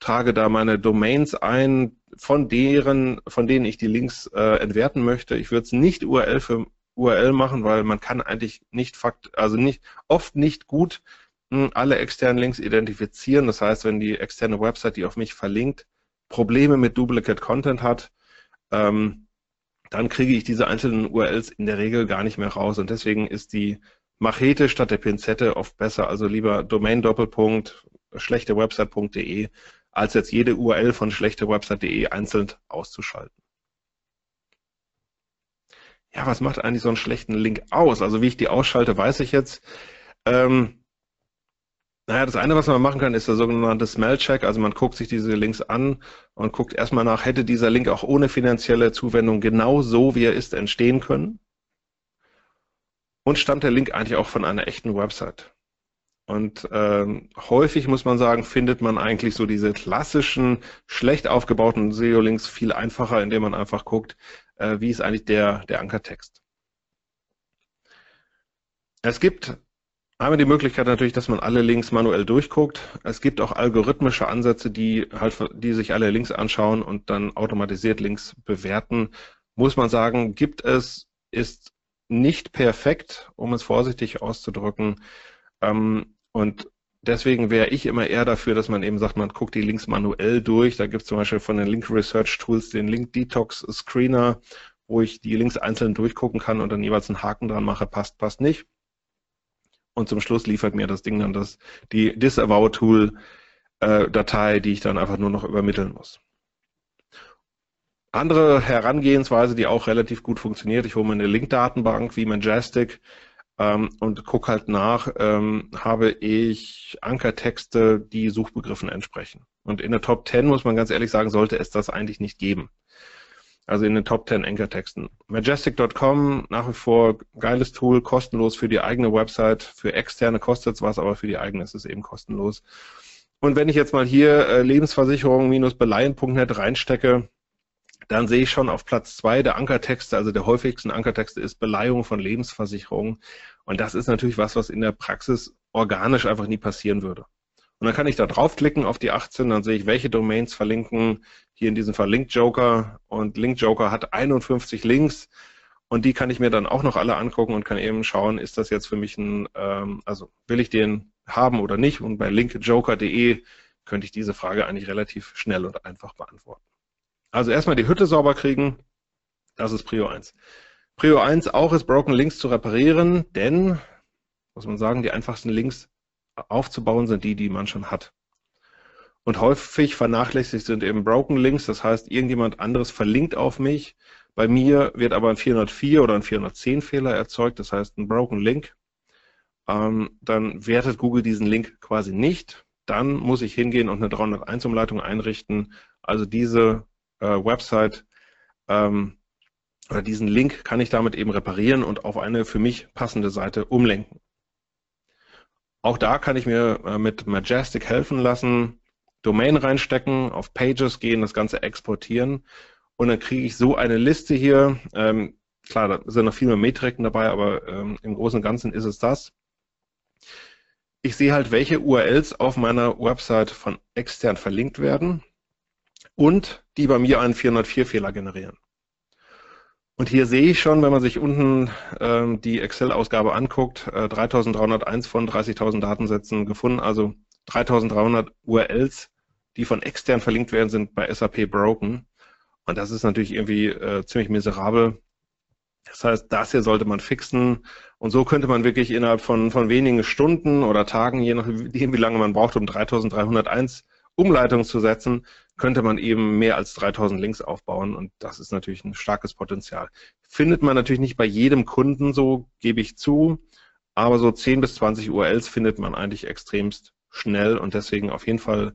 trage da meine Domains ein, von deren, von denen ich die Links äh, entwerten möchte. Ich würde es nicht URL für URL machen, weil man kann eigentlich nicht fakt, also nicht, oft nicht gut hm, alle externen Links identifizieren. Das heißt, wenn die externe Website, die auf mich verlinkt, Probleme mit Duplicate Content hat, ähm, dann kriege ich diese einzelnen URLs in der Regel gar nicht mehr raus. Und deswegen ist die Machete statt der Pinzette oft besser. Also lieber Domain Doppelpunkt schlechtewebsite.de als jetzt jede URL von schlechtewebsite.de einzeln auszuschalten ja, was macht eigentlich so einen schlechten Link aus? Also wie ich die ausschalte, weiß ich jetzt. Ähm, naja, das eine, was man machen kann, ist der sogenannte Smell-Check. Also man guckt sich diese Links an und guckt erstmal nach, hätte dieser Link auch ohne finanzielle Zuwendung genau so, wie er ist, entstehen können? Und stammt der Link eigentlich auch von einer echten Website? Und ähm, häufig muss man sagen, findet man eigentlich so diese klassischen, schlecht aufgebauten SEO-Links viel einfacher, indem man einfach guckt, äh, wie ist eigentlich der, der Ankertext. Es gibt Einmal die Möglichkeit natürlich, dass man alle Links manuell durchguckt. Es gibt auch algorithmische Ansätze, die halt, die sich alle Links anschauen und dann automatisiert Links bewerten. Muss man sagen, gibt es, ist nicht perfekt, um es vorsichtig auszudrücken. Ähm, und deswegen wäre ich immer eher dafür, dass man eben sagt, man guckt die Links manuell durch. Da gibt es zum Beispiel von den Link Research Tools den Link Detox Screener, wo ich die Links einzeln durchgucken kann und dann jeweils einen Haken dran mache, passt, passt nicht. Und zum Schluss liefert mir das Ding dann das, die Disavow Tool äh, Datei, die ich dann einfach nur noch übermitteln muss. Andere Herangehensweise, die auch relativ gut funktioniert, ich hole mir eine Link-Datenbank wie Majestic ähm, und gucke halt nach, ähm, habe ich Ankertexte, die Suchbegriffen entsprechen. Und in der Top 10 muss man ganz ehrlich sagen, sollte es das eigentlich nicht geben. Also in den Top 10 Ankertexten. Majestic.com, nach wie vor geiles Tool, kostenlos für die eigene Website. Für externe kostet es was, aber für die eigene ist es eben kostenlos. Und wenn ich jetzt mal hier äh, Lebensversicherung-beleihen.net reinstecke, dann sehe ich schon auf Platz zwei der Ankertexte, also der häufigsten Ankertexte ist Beleihung von Lebensversicherungen. Und das ist natürlich was, was in der Praxis organisch einfach nie passieren würde. Und dann kann ich da draufklicken auf die 18, dann sehe ich, welche Domains verlinken. Hier in diesem Fall Link Joker. Und Link Joker hat 51 Links. Und die kann ich mir dann auch noch alle angucken und kann eben schauen, ist das jetzt für mich ein, ähm, also will ich den haben oder nicht? Und bei linkjoker.de könnte ich diese Frage eigentlich relativ schnell und einfach beantworten. Also erstmal die Hütte sauber kriegen. Das ist Prio 1. Prio 1 auch ist Broken Links zu reparieren, denn, muss man sagen, die einfachsten Links aufzubauen sind die, die man schon hat. Und häufig vernachlässigt sind eben Broken Links, das heißt, irgendjemand anderes verlinkt auf mich. Bei mir wird aber ein 404 oder ein 410 Fehler erzeugt, das heißt ein Broken Link. Ähm, dann wertet Google diesen Link quasi nicht. Dann muss ich hingehen und eine 301 Umleitung einrichten. Also diese äh, Website ähm, oder diesen Link kann ich damit eben reparieren und auf eine für mich passende Seite umlenken. Auch da kann ich mir äh, mit Majestic helfen lassen, Domain reinstecken, auf Pages gehen, das Ganze exportieren und dann kriege ich so eine Liste hier. Ähm, klar, da sind noch viel mehr Metriken dabei, aber ähm, im Großen und Ganzen ist es das. Ich sehe halt, welche URLs auf meiner Website von extern verlinkt werden und die bei mir einen 404-Fehler generieren. Und hier sehe ich schon, wenn man sich unten ähm, die Excel-Ausgabe anguckt, äh, 3301 von 30.000 Datensätzen gefunden, also 3300 URLs, die von extern verlinkt werden, sind bei SAP broken. Und das ist natürlich irgendwie äh, ziemlich miserabel. Das heißt, das hier sollte man fixen. Und so könnte man wirklich innerhalb von, von wenigen Stunden oder Tagen, je nachdem, wie lange man braucht, um 3301 Umleitungen zu setzen, könnte man eben mehr als 3000 Links aufbauen und das ist natürlich ein starkes Potenzial. Findet man natürlich nicht bei jedem Kunden so, gebe ich zu, aber so 10 bis 20 URLs findet man eigentlich extremst schnell und deswegen auf jeden Fall,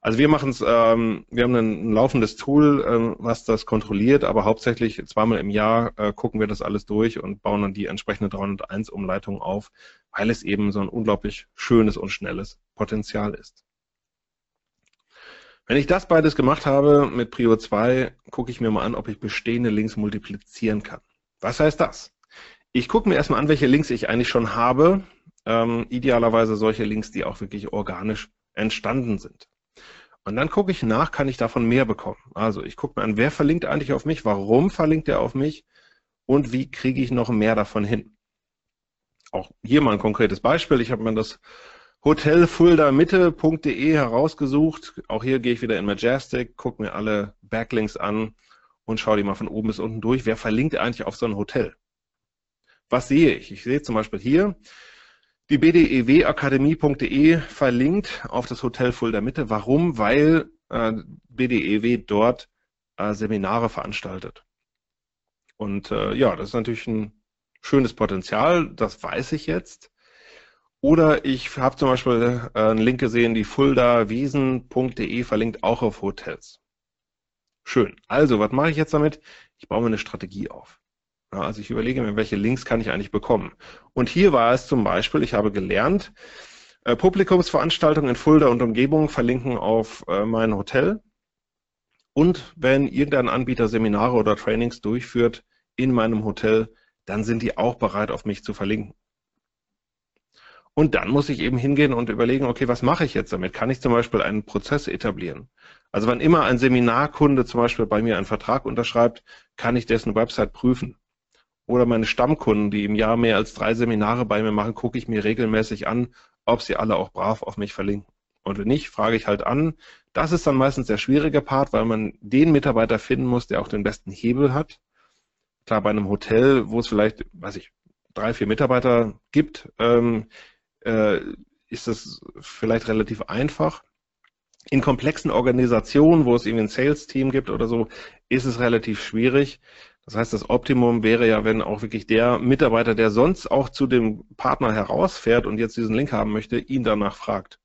also wir machen es, ähm, wir haben ein, ein laufendes Tool, ähm, was das kontrolliert, aber hauptsächlich zweimal im Jahr äh, gucken wir das alles durch und bauen dann die entsprechende 301 Umleitung auf, weil es eben so ein unglaublich schönes und schnelles Potenzial ist. Wenn ich das beides gemacht habe mit Prio 2, gucke ich mir mal an, ob ich bestehende Links multiplizieren kann. Was heißt das? Ich gucke mir erstmal an, welche Links ich eigentlich schon habe. Ähm, idealerweise solche Links, die auch wirklich organisch entstanden sind. Und dann gucke ich nach, kann ich davon mehr bekommen. Also ich gucke mir an, wer verlinkt eigentlich auf mich, warum verlinkt er auf mich und wie kriege ich noch mehr davon hin. Auch hier mal ein konkretes Beispiel. Ich habe mir das hotelfuldamitte.de herausgesucht. Auch hier gehe ich wieder in Majestic, gucke mir alle Backlinks an und schaue die mal von oben bis unten durch. Wer verlinkt eigentlich auf so ein Hotel? Was sehe ich? Ich sehe zum Beispiel hier, die bdewakademie.de verlinkt auf das Hotel Fulda Mitte. Warum? Weil äh, BDEW dort äh, Seminare veranstaltet. Und äh, ja, das ist natürlich ein schönes Potenzial, das weiß ich jetzt. Oder ich habe zum Beispiel äh, einen Link gesehen, die fuldawiesen.de verlinkt auch auf Hotels. Schön. Also, was mache ich jetzt damit? Ich baue mir eine Strategie auf. Ja, also ich überlege mir, welche Links kann ich eigentlich bekommen. Und hier war es zum Beispiel, ich habe gelernt, äh, Publikumsveranstaltungen in Fulda und Umgebung verlinken auf äh, mein Hotel. Und wenn irgendein Anbieter Seminare oder Trainings durchführt in meinem Hotel, dann sind die auch bereit, auf mich zu verlinken. Und dann muss ich eben hingehen und überlegen, okay, was mache ich jetzt damit? Kann ich zum Beispiel einen Prozess etablieren? Also wann immer ein Seminarkunde zum Beispiel bei mir einen Vertrag unterschreibt, kann ich dessen Website prüfen. Oder meine Stammkunden, die im Jahr mehr als drei Seminare bei mir machen, gucke ich mir regelmäßig an, ob sie alle auch brav auf mich verlinken. Und wenn nicht, frage ich halt an. Das ist dann meistens der schwierige Part, weil man den Mitarbeiter finden muss, der auch den besten Hebel hat. Klar, bei einem Hotel, wo es vielleicht, weiß ich, drei, vier Mitarbeiter gibt, ähm, äh, ist das vielleicht relativ einfach. In komplexen Organisationen, wo es irgendwie ein Sales-Team gibt oder so, ist es relativ schwierig. Das heißt, das Optimum wäre ja, wenn auch wirklich der Mitarbeiter, der sonst auch zu dem Partner herausfährt und jetzt diesen Link haben möchte, ihn danach fragt.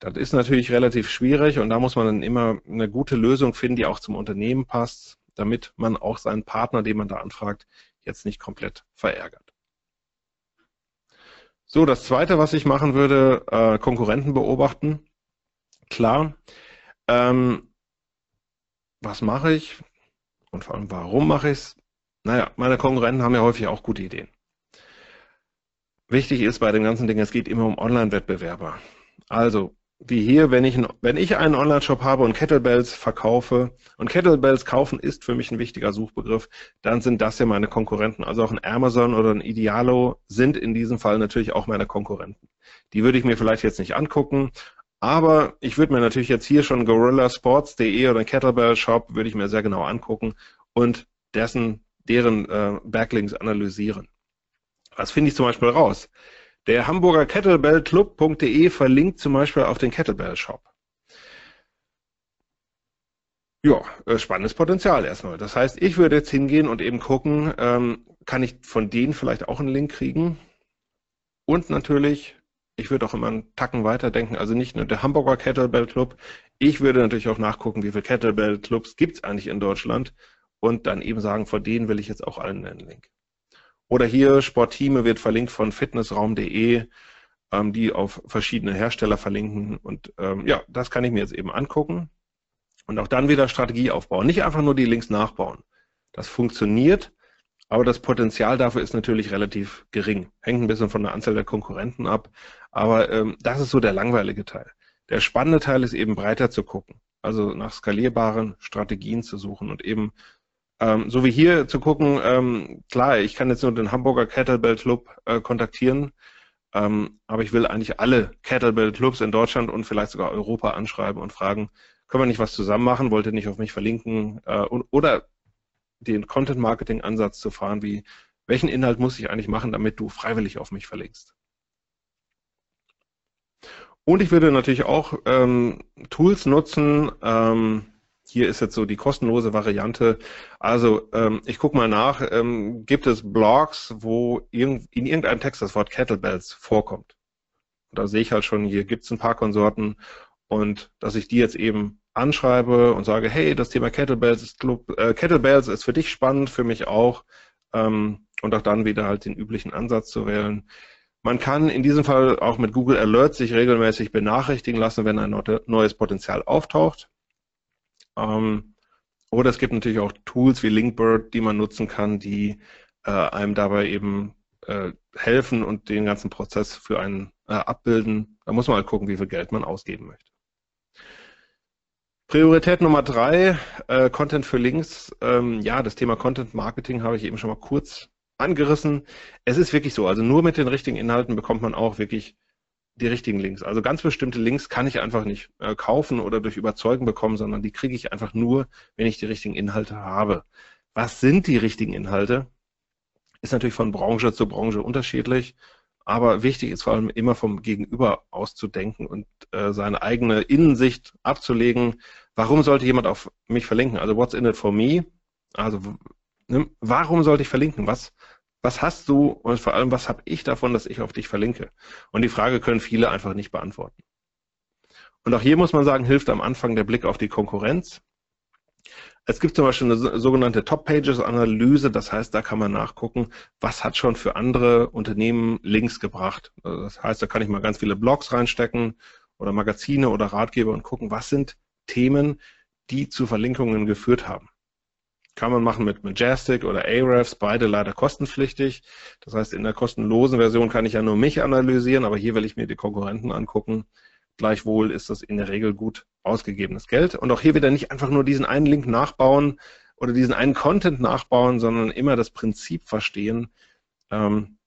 Das ist natürlich relativ schwierig und da muss man dann immer eine gute Lösung finden, die auch zum Unternehmen passt, damit man auch seinen Partner, den man da anfragt, jetzt nicht komplett verärgert. So, das zweite, was ich machen würde, äh, Konkurrenten beobachten. Klar. Ähm, was mache ich? Und vor allem, warum mache ich es? Naja, meine Konkurrenten haben ja häufig auch gute Ideen. Wichtig ist bei dem ganzen Ding, es geht immer um Online-Wettbewerber. Also, wie hier, wenn ich, wenn ich einen Online-Shop habe und Kettlebells verkaufe und Kettlebells kaufen ist für mich ein wichtiger Suchbegriff, dann sind das ja meine Konkurrenten. Also auch ein Amazon oder ein Idealo sind in diesem Fall natürlich auch meine Konkurrenten. Die würde ich mir vielleicht jetzt nicht angucken, aber ich würde mir natürlich jetzt hier schon gorillasports.de oder ein Kettlebell Shop würde ich mir sehr genau angucken und dessen, deren äh, Backlinks analysieren. Was finde ich zum Beispiel raus? Der Hamburger Kettlebellclub.de verlinkt zum Beispiel auf den Kettlebell Shop. Ja, äh, spannendes Potenzial erstmal. Das heißt, ich würde jetzt hingehen und eben gucken, ähm, kann ich von denen vielleicht auch einen Link kriegen? Und natürlich, ich würde auch immer einen Tacken weiterdenken, also nicht nur der Hamburger Kettlebell Club. Ich würde natürlich auch nachgucken, wie viele Kettlebell Clubs gibt es eigentlich in Deutschland und dann eben sagen, von denen will ich jetzt auch allen einen Link. Oder hier Sportteame wird verlinkt von fitnessraum.de, ähm, die auf verschiedene Hersteller verlinken. Und ähm, ja, das kann ich mir jetzt eben angucken. Und auch dann wieder Strategie aufbauen. Nicht einfach nur die Links nachbauen. Das funktioniert, aber das Potenzial dafür ist natürlich relativ gering. Hängt ein bisschen von der Anzahl der Konkurrenten ab. Aber ähm, das ist so der langweilige Teil. Der spannende Teil ist eben breiter zu gucken. Also nach skalierbaren Strategien zu suchen und eben ähm, so wie hier zu gucken, ähm, klar, ich kann jetzt nur den Hamburger Kettlebell Club äh, kontaktieren, ähm, aber ich will eigentlich alle Kettlebell Clubs in Deutschland und vielleicht sogar Europa anschreiben und fragen, können wir nicht was zusammen machen, wollt ihr nicht auf mich verlinken? Äh, und, oder den Content Marketing Ansatz zu fahren, wie welchen Inhalt muss ich eigentlich machen, damit du freiwillig auf mich verlinkst. Und ich würde natürlich auch ähm, Tools nutzen, ähm, hier ist jetzt so die kostenlose Variante. Also ähm, ich gucke mal nach, ähm, gibt es Blogs, wo in, in irgendeinem Text das Wort Kettlebells vorkommt? Und da sehe ich halt schon, hier gibt es ein paar Konsorten und dass ich die jetzt eben anschreibe und sage, hey, das Thema Kettlebells ist, äh, Kettlebells ist für dich spannend, für mich auch. Ähm, und auch dann wieder halt den üblichen Ansatz zu wählen. Man kann in diesem Fall auch mit Google Alerts sich regelmäßig benachrichtigen lassen, wenn ein neues Potenzial auftaucht. Ähm, oder es gibt natürlich auch Tools wie Linkbird, die man nutzen kann, die äh, einem dabei eben äh, helfen und den ganzen Prozess für einen äh, abbilden. Da muss man halt gucken, wie viel Geld man ausgeben möchte. Priorität Nummer drei, äh, Content für Links. Ähm, ja, das Thema Content Marketing habe ich eben schon mal kurz angerissen. Es ist wirklich so, also nur mit den richtigen Inhalten bekommt man auch wirklich die richtigen Links. Also ganz bestimmte Links kann ich einfach nicht äh, kaufen oder durch Überzeugen bekommen, sondern die kriege ich einfach nur, wenn ich die richtigen Inhalte habe. Was sind die richtigen Inhalte? Ist natürlich von Branche zu Branche unterschiedlich, aber wichtig ist vor allem immer vom Gegenüber auszudenken und äh, seine eigene Innensicht abzulegen. Warum sollte jemand auf mich verlinken? Also what's in it for me? Also ne, warum sollte ich verlinken? Was, was hast du und vor allem, was habe ich davon, dass ich auf dich verlinke? Und die Frage können viele einfach nicht beantworten. Und auch hier muss man sagen, hilft am Anfang der Blick auf die Konkurrenz. Es gibt zum Beispiel eine sogenannte Top-Pages-Analyse, das heißt, da kann man nachgucken, was hat schon für andere Unternehmen Links gebracht. Das heißt, da kann ich mal ganz viele Blogs reinstecken oder Magazine oder Ratgeber und gucken, was sind Themen, die zu Verlinkungen geführt haben. Kann man machen mit Majestic oder Ahrefs, beide leider kostenpflichtig. Das heißt, in der kostenlosen Version kann ich ja nur mich analysieren, aber hier will ich mir die Konkurrenten angucken. Gleichwohl ist das in der Regel gut ausgegebenes Geld. Und auch hier wieder nicht einfach nur diesen einen Link nachbauen oder diesen einen Content nachbauen, sondern immer das Prinzip verstehen ähm,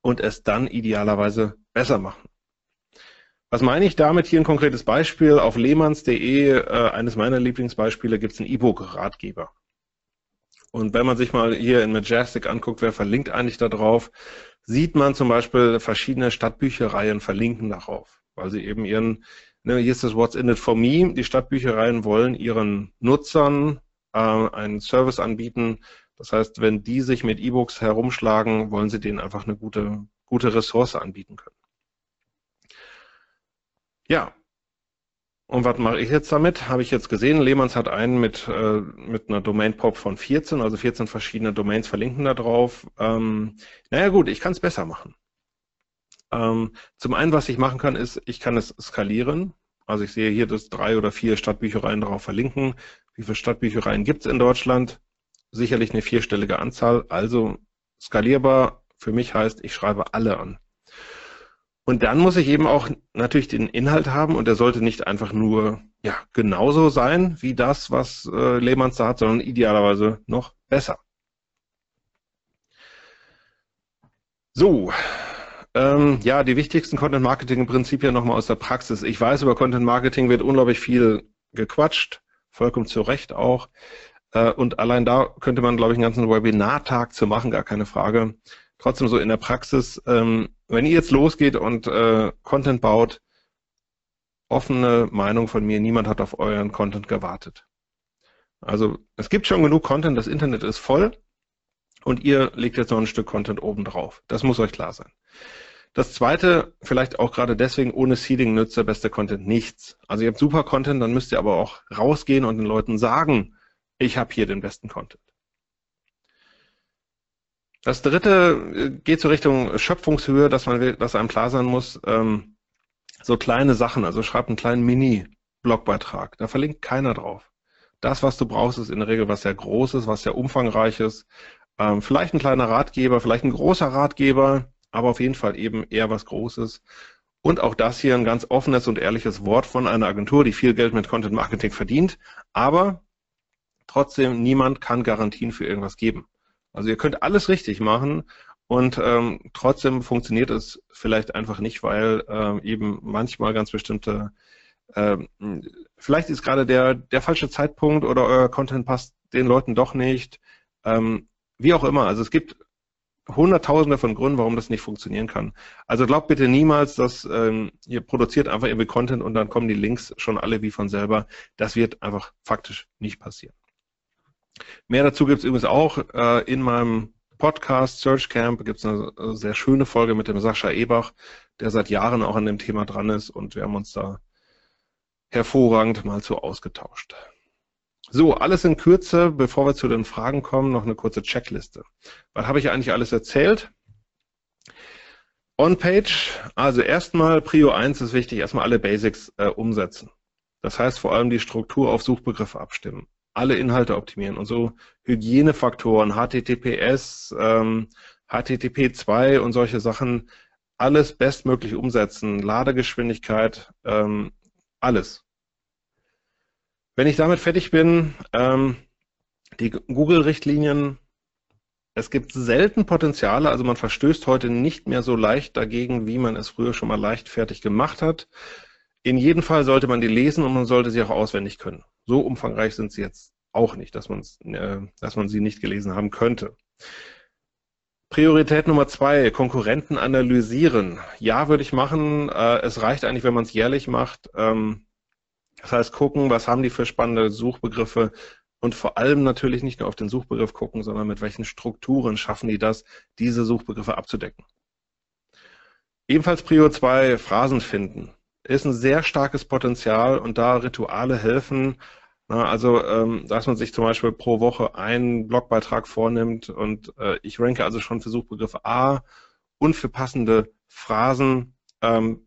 und es dann idealerweise besser machen. Was meine ich damit? Hier ein konkretes Beispiel. Auf lehmanns.de, äh, eines meiner Lieblingsbeispiele, gibt es einen E-Book-Ratgeber. Und wenn man sich mal hier in Majestic anguckt, wer verlinkt eigentlich da drauf, sieht man zum Beispiel verschiedene Stadtbüchereien verlinken darauf, weil sie eben ihren, ne, hier ist das What's in it for me, die Stadtbüchereien wollen ihren Nutzern äh, einen Service anbieten. Das heißt, wenn die sich mit E-Books herumschlagen, wollen sie denen einfach eine gute, gute Ressource anbieten können. Ja, und was mache ich jetzt damit? Habe ich jetzt gesehen, Lehmanns hat einen mit, äh, mit einer Domain-Pop von 14, also 14 verschiedene Domains verlinken da drauf. Ähm, naja gut, ich kann es besser machen. Ähm, zum einen, was ich machen kann, ist, ich kann es skalieren. Also ich sehe hier, dass drei oder vier Stadtbüchereien darauf verlinken. Wie viele Stadtbüchereien gibt es in Deutschland? Sicherlich eine vierstellige Anzahl. Also skalierbar für mich heißt, ich schreibe alle an. Und dann muss ich eben auch natürlich den Inhalt haben und der sollte nicht einfach nur ja genauso sein wie das, was äh, Lehmanns da hat, sondern idealerweise noch besser. So, ähm, ja, die wichtigsten Content-Marketing-Prinzipien nochmal aus der Praxis. Ich weiß, über Content-Marketing wird unglaublich viel gequatscht, vollkommen zu Recht auch. Äh, und allein da könnte man, glaube ich, einen ganzen Webinartag zu machen, gar keine Frage. Trotzdem so in der Praxis, ähm, wenn ihr jetzt losgeht und äh, Content baut, offene Meinung von mir, niemand hat auf euren Content gewartet. Also es gibt schon genug Content, das Internet ist voll und ihr legt jetzt noch ein Stück Content oben drauf. Das muss euch klar sein. Das zweite, vielleicht auch gerade deswegen, ohne Seeding nützt der beste Content nichts. Also ihr habt super Content, dann müsst ihr aber auch rausgehen und den Leuten sagen, ich habe hier den besten Content. Das dritte äh, geht so Richtung Schöpfungshöhe, dass man will, dass einem klar sein muss, ähm, so kleine Sachen, also schreib einen kleinen Mini-Blogbeitrag, da verlinkt keiner drauf. Das, was du brauchst, ist in der Regel was sehr Großes, was sehr Umfangreiches, ähm, vielleicht ein kleiner Ratgeber, vielleicht ein großer Ratgeber, aber auf jeden Fall eben eher was Großes. Und auch das hier ein ganz offenes und ehrliches Wort von einer Agentur, die viel Geld mit Content Marketing verdient, aber trotzdem niemand kann Garantien für irgendwas geben. Also ihr könnt alles richtig machen und ähm, trotzdem funktioniert es vielleicht einfach nicht, weil ähm, eben manchmal ganz bestimmte, ähm, vielleicht ist gerade der, der falsche Zeitpunkt oder euer Content passt den Leuten doch nicht. Ähm, wie auch immer. Also es gibt Hunderttausende von Gründen, warum das nicht funktionieren kann. Also glaubt bitte niemals, dass ähm, ihr produziert einfach irgendwie Content und dann kommen die Links schon alle wie von selber. Das wird einfach faktisch nicht passieren. Mehr dazu gibt es übrigens auch äh, in meinem Podcast Search Camp. Gibt es eine äh, sehr schöne Folge mit dem Sascha Ebach, der seit Jahren auch an dem Thema dran ist und wir haben uns da hervorragend mal zu ausgetauscht. So, alles in Kürze, bevor wir zu den Fragen kommen, noch eine kurze Checkliste. Was habe ich eigentlich alles erzählt? On-Page, also erstmal Prio 1 ist wichtig, erstmal alle Basics äh, umsetzen. Das heißt vor allem die Struktur auf Suchbegriffe abstimmen alle Inhalte optimieren und so Hygienefaktoren, HTTPS, ähm, HTTP2 und solche Sachen, alles bestmöglich umsetzen, Ladegeschwindigkeit, ähm, alles. Wenn ich damit fertig bin, ähm, die Google-Richtlinien, es gibt selten Potenziale, also man verstößt heute nicht mehr so leicht dagegen, wie man es früher schon mal leichtfertig gemacht hat. In jedem Fall sollte man die lesen und man sollte sie auch auswendig können. So umfangreich sind sie jetzt auch nicht, dass, äh, dass man sie nicht gelesen haben könnte. Priorität Nummer zwei, Konkurrenten analysieren. Ja, würde ich machen. Äh, es reicht eigentlich, wenn man es jährlich macht. Ähm, das heißt, gucken, was haben die für spannende Suchbegriffe und vor allem natürlich nicht nur auf den Suchbegriff gucken, sondern mit welchen Strukturen schaffen die das, diese Suchbegriffe abzudecken. Ebenfalls Prio 2, Phrasen finden ist ein sehr starkes Potenzial und da Rituale helfen. Na, also, ähm, dass man sich zum Beispiel pro Woche einen Blogbeitrag vornimmt und äh, ich ranke also schon für Suchbegriffe A und für passende Phrasen ähm,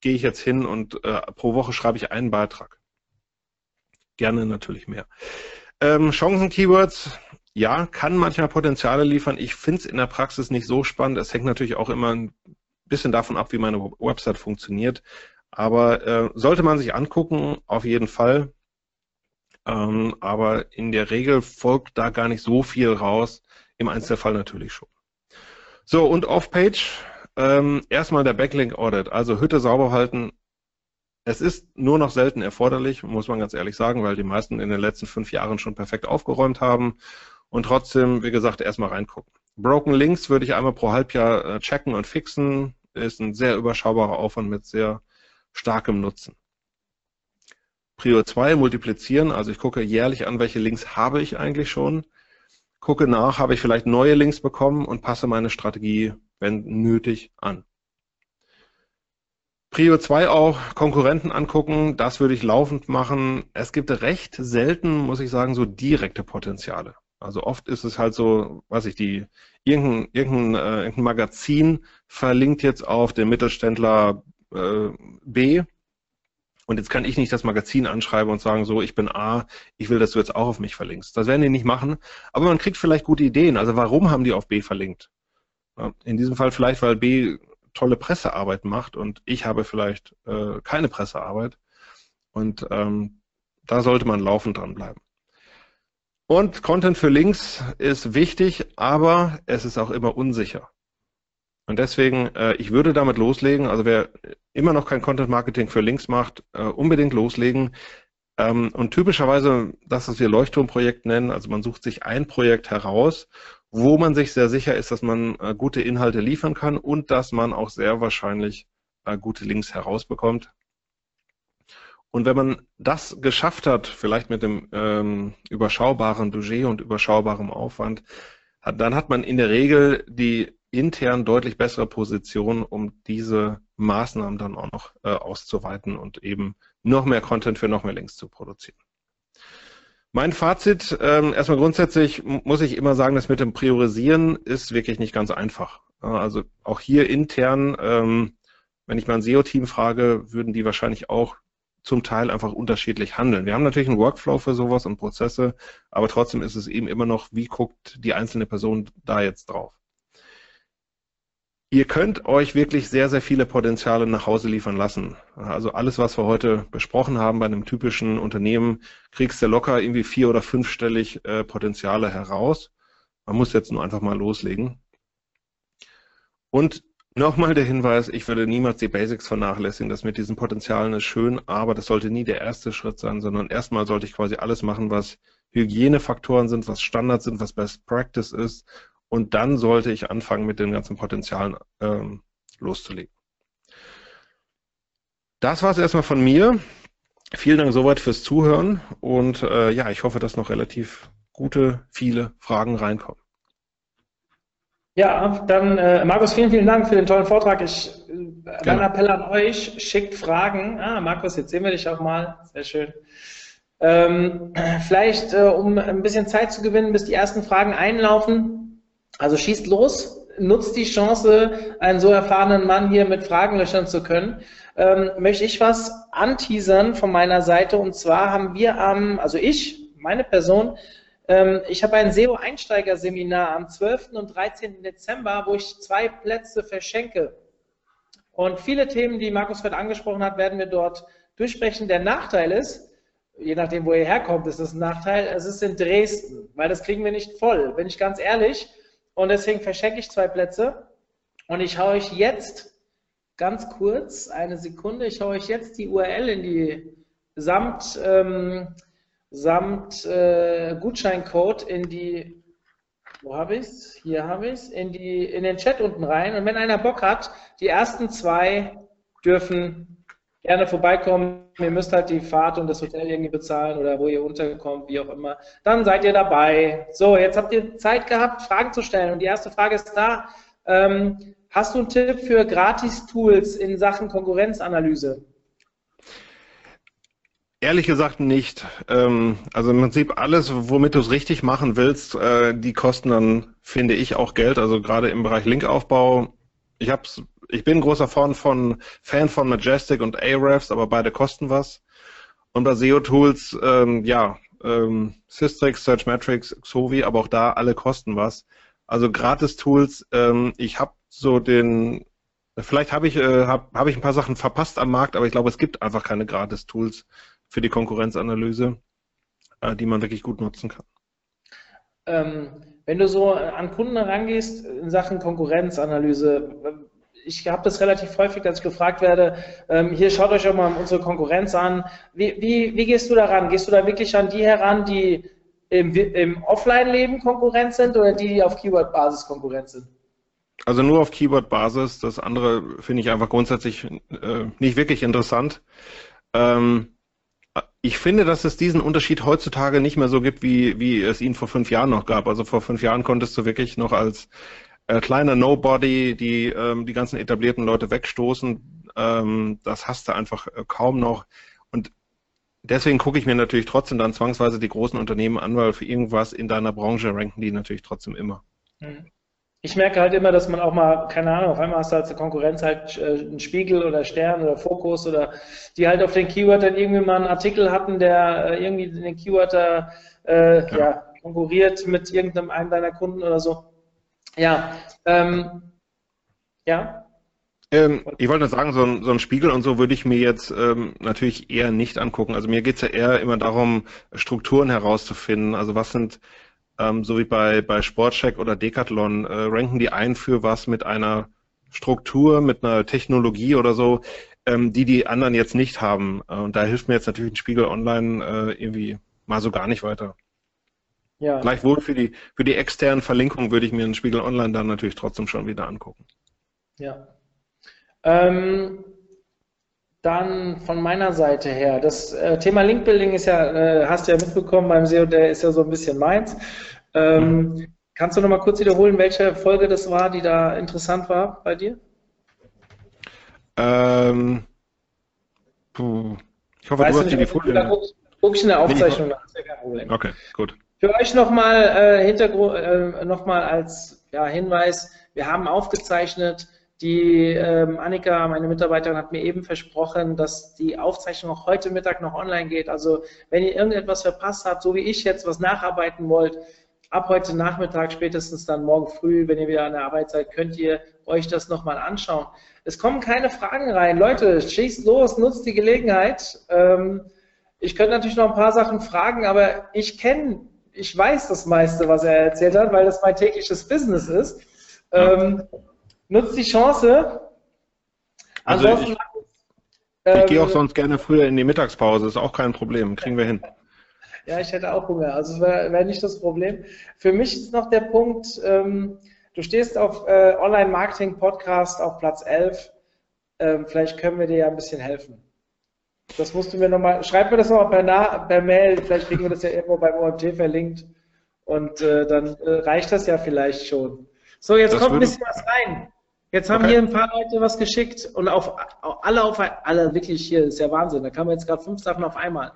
gehe ich jetzt hin und äh, pro Woche schreibe ich einen Beitrag. Gerne natürlich mehr. Ähm, Chancen-Keywords, ja, kann manchmal Potenziale liefern. Ich finde es in der Praxis nicht so spannend. Es hängt natürlich auch immer ein bisschen davon ab, wie meine Website funktioniert. Aber äh, sollte man sich angucken, auf jeden Fall. Ähm, aber in der Regel folgt da gar nicht so viel raus. Im Einzelfall natürlich schon. So, und Off-Page. Ähm, erstmal der Backlink Audit. Also Hütte sauber halten. Es ist nur noch selten erforderlich, muss man ganz ehrlich sagen, weil die meisten in den letzten fünf Jahren schon perfekt aufgeräumt haben. Und trotzdem, wie gesagt, erstmal reingucken. Broken Links würde ich einmal pro Halbjahr äh, checken und fixen. Ist ein sehr überschaubarer Aufwand mit sehr starkem Nutzen. Prio 2, multiplizieren. Also ich gucke jährlich an, welche Links habe ich eigentlich schon. Gucke nach, habe ich vielleicht neue Links bekommen und passe meine Strategie, wenn nötig, an. Prio 2 auch Konkurrenten angucken. Das würde ich laufend machen. Es gibt recht selten, muss ich sagen, so direkte Potenziale. Also oft ist es halt so, weiß ich, die, irgendein, irgendein, äh, irgendein Magazin verlinkt jetzt auf den Mittelständler äh, B. Und jetzt kann ich nicht das Magazin anschreiben und sagen, so, ich bin A, ich will, dass du jetzt auch auf mich verlinkst. Das werden die nicht machen, aber man kriegt vielleicht gute Ideen. Also warum haben die auf B verlinkt? In diesem Fall vielleicht, weil B tolle Pressearbeit macht und ich habe vielleicht äh, keine Pressearbeit. Und ähm, da sollte man laufend dranbleiben. Und Content für Links ist wichtig, aber es ist auch immer unsicher. Und deswegen, äh, ich würde damit loslegen. Also wer immer noch kein Content Marketing für Links macht, äh, unbedingt loslegen. Ähm, und typischerweise das, was wir Leuchtturmprojekt nennen, also man sucht sich ein Projekt heraus, wo man sich sehr sicher ist, dass man äh, gute Inhalte liefern kann und dass man auch sehr wahrscheinlich äh, gute Links herausbekommt. Und wenn man das geschafft hat, vielleicht mit dem ähm, überschaubaren Budget und überschaubarem Aufwand, hat, dann hat man in der Regel die intern deutlich bessere Position, um diese Maßnahmen dann auch noch äh, auszuweiten und eben noch mehr Content für noch mehr Links zu produzieren. Mein Fazit, ähm, erstmal grundsätzlich muss ich immer sagen, das mit dem Priorisieren ist wirklich nicht ganz einfach. Also auch hier intern, ähm, wenn ich mein SEO-Team frage, würden die wahrscheinlich auch zum Teil einfach unterschiedlich handeln. Wir haben natürlich einen Workflow für sowas und Prozesse, aber trotzdem ist es eben immer noch, wie guckt die einzelne Person da jetzt drauf. Ihr könnt euch wirklich sehr, sehr viele Potenziale nach Hause liefern lassen. Also alles, was wir heute besprochen haben bei einem typischen Unternehmen, kriegst du locker irgendwie vier- oder fünfstellig äh, Potenziale heraus. Man muss jetzt nur einfach mal loslegen. Und nochmal der Hinweis, ich würde niemals die Basics vernachlässigen. Das mit diesen Potenzialen ist schön, aber das sollte nie der erste Schritt sein, sondern erstmal sollte ich quasi alles machen, was Hygienefaktoren sind, was Standards sind, was Best Practice ist und dann sollte ich anfangen, mit den ganzen Potenzialen ähm, loszulegen. Das war es erstmal von mir. Vielen Dank soweit fürs Zuhören und äh, ja, ich hoffe, dass noch relativ gute, viele Fragen reinkommen. Ja, dann äh, Markus, vielen, vielen Dank für den tollen Vortrag. Ich, äh, mein Appell an euch, schickt Fragen. Ah, Markus, jetzt sehen wir dich auch mal. Sehr schön. Ähm, vielleicht, äh, um ein bisschen Zeit zu gewinnen, bis die ersten Fragen einlaufen, also schießt los, nutzt die Chance, einen so erfahrenen Mann hier mit Fragen löchern zu können. Ähm, möchte ich was anteasern von meiner Seite und zwar haben wir am, also ich, meine Person, ähm, ich habe ein SEO-Einsteiger-Seminar am 12. und 13. Dezember, wo ich zwei Plätze verschenke. Und viele Themen, die Markus Fett angesprochen hat, werden wir dort durchsprechen. Der Nachteil ist, je nachdem, wo ihr herkommt, ist das ein Nachteil, es ist in Dresden, weil das kriegen wir nicht voll. Bin ich ganz ehrlich, und deswegen verschenke ich zwei Plätze. Und ich haue euch jetzt ganz kurz, eine Sekunde, ich haue euch jetzt die URL in die samt, ähm, samt äh, Gutscheincode in die, wo habe ich es? Hier habe ich es, in, in den Chat unten rein. Und wenn einer Bock hat, die ersten zwei dürfen gerne vorbeikommen. Ihr müsst halt die Fahrt und das Hotel irgendwie bezahlen oder wo ihr unterkommt, wie auch immer. Dann seid ihr dabei. So, jetzt habt ihr Zeit gehabt, Fragen zu stellen. Und die erste Frage ist da. Ähm, hast du einen Tipp für Gratis-Tools in Sachen Konkurrenzanalyse? Ehrlich gesagt nicht. Ähm, also im Prinzip alles, womit du es richtig machen willst, äh, die kosten dann, finde ich, auch Geld. Also gerade im Bereich Linkaufbau. Ich habe es ich bin ein großer Fan von, Fan von Majestic und Ahrefs, aber beide kosten was. Und bei SEO-Tools, ähm, ja, ähm, Systrix, Searchmetrics, Xovi, aber auch da alle kosten was. Also Gratis-Tools, ähm, ich habe so den, vielleicht habe ich, äh, hab, hab ich ein paar Sachen verpasst am Markt, aber ich glaube, es gibt einfach keine Gratis-Tools für die Konkurrenzanalyse, äh, die man wirklich gut nutzen kann. Ähm, wenn du so an Kunden herangehst in Sachen Konkurrenzanalyse, ich habe das relativ häufig, dass ich gefragt werde, ähm, hier schaut euch auch mal unsere Konkurrenz an. Wie, wie, wie gehst du daran? Gehst du da wirklich an die heran, die im, im Offline-Leben Konkurrent sind oder die, die auf Keyword-Basis Konkurrent sind? Also nur auf Keyword-Basis. Das andere finde ich einfach grundsätzlich äh, nicht wirklich interessant. Ähm, ich finde, dass es diesen Unterschied heutzutage nicht mehr so gibt, wie, wie es ihn vor fünf Jahren noch gab. Also vor fünf Jahren konntest du wirklich noch als äh, kleiner Nobody die ähm, die ganzen etablierten Leute wegstoßen. Ähm, das hast du einfach äh, kaum noch. Und deswegen gucke ich mir natürlich trotzdem dann zwangsweise die großen Unternehmen an, weil für irgendwas in deiner Branche ranken die natürlich trotzdem immer. Mhm. Ich merke halt immer, dass man auch mal, keine Ahnung, auf einmal hast du als Konkurrenz halt äh, einen Spiegel oder Stern oder Fokus oder die halt auf den Keyword dann irgendwie mal einen Artikel hatten, der äh, irgendwie den Keyword da äh, ja. ja. konkurriert mit irgendeinem einem deiner Kunden oder so. Ja, ähm, ja. Ähm, ich wollte nur sagen, so ein, so ein, Spiegel und so würde ich mir jetzt ähm, natürlich eher nicht angucken. Also mir geht es ja eher immer darum, Strukturen herauszufinden. Also was sind, ähm, so wie bei, bei Sportcheck oder Decathlon, äh, ranken die ein für was mit einer Struktur, mit einer Technologie oder so, ähm, die die anderen jetzt nicht haben. Äh, und da hilft mir jetzt natürlich ein Spiegel online äh, irgendwie mal so gar nicht weiter. Ja. Gleichwohl für die, für die externen Verlinkungen würde ich mir einen Spiegel Online dann natürlich trotzdem schon wieder angucken. Ja. Ähm, dann von meiner Seite her, das äh, Thema Linkbuilding ist ja, äh, hast du ja mitbekommen beim SEO, der ist ja so ein bisschen meins. Ähm, mhm. Kannst du nochmal kurz wiederholen, welche Folge das war, die da interessant war bei dir? Ähm. Ich hoffe, Weißt du hast dir die Folie. Da guck, guck ich in der Aufzeichnung nach. Okay, gut. Für euch nochmal äh, Hintergrund, äh, nochmal als ja, Hinweis, wir haben aufgezeichnet, die ähm, Annika, meine Mitarbeiterin, hat mir eben versprochen, dass die Aufzeichnung auch heute Mittag noch online geht. Also wenn ihr irgendetwas verpasst habt, so wie ich jetzt was nacharbeiten wollt, ab heute Nachmittag, spätestens dann morgen früh, wenn ihr wieder an der Arbeit seid, könnt ihr euch das nochmal anschauen. Es kommen keine Fragen rein. Leute, schießt los, nutzt die Gelegenheit. Ähm, ich könnte natürlich noch ein paar Sachen fragen, aber ich kenne ich weiß das meiste, was er erzählt hat, weil das mein tägliches Business ist. Ähm, nutzt die Chance. Also ich, ich ähm, gehe auch sonst gerne früher in die Mittagspause, ist auch kein Problem, kriegen wir hin. Ja, ich hätte auch Hunger, also wäre wär nicht das Problem. Für mich ist noch der Punkt, ähm, du stehst auf äh, Online-Marketing-Podcast auf Platz 11, ähm, vielleicht können wir dir ja ein bisschen helfen. Das musst du mir nochmal, schreib mir das nochmal per, per Mail, vielleicht kriegen wir das ja irgendwo beim OMT verlinkt und äh, dann äh, reicht das ja vielleicht schon. So, jetzt das kommt ein bisschen was rein. Jetzt haben okay. hier ein paar Leute was geschickt und auf, alle auf alle wirklich hier, ist ja Wahnsinn, da kamen jetzt gerade fünf Sachen auf einmal.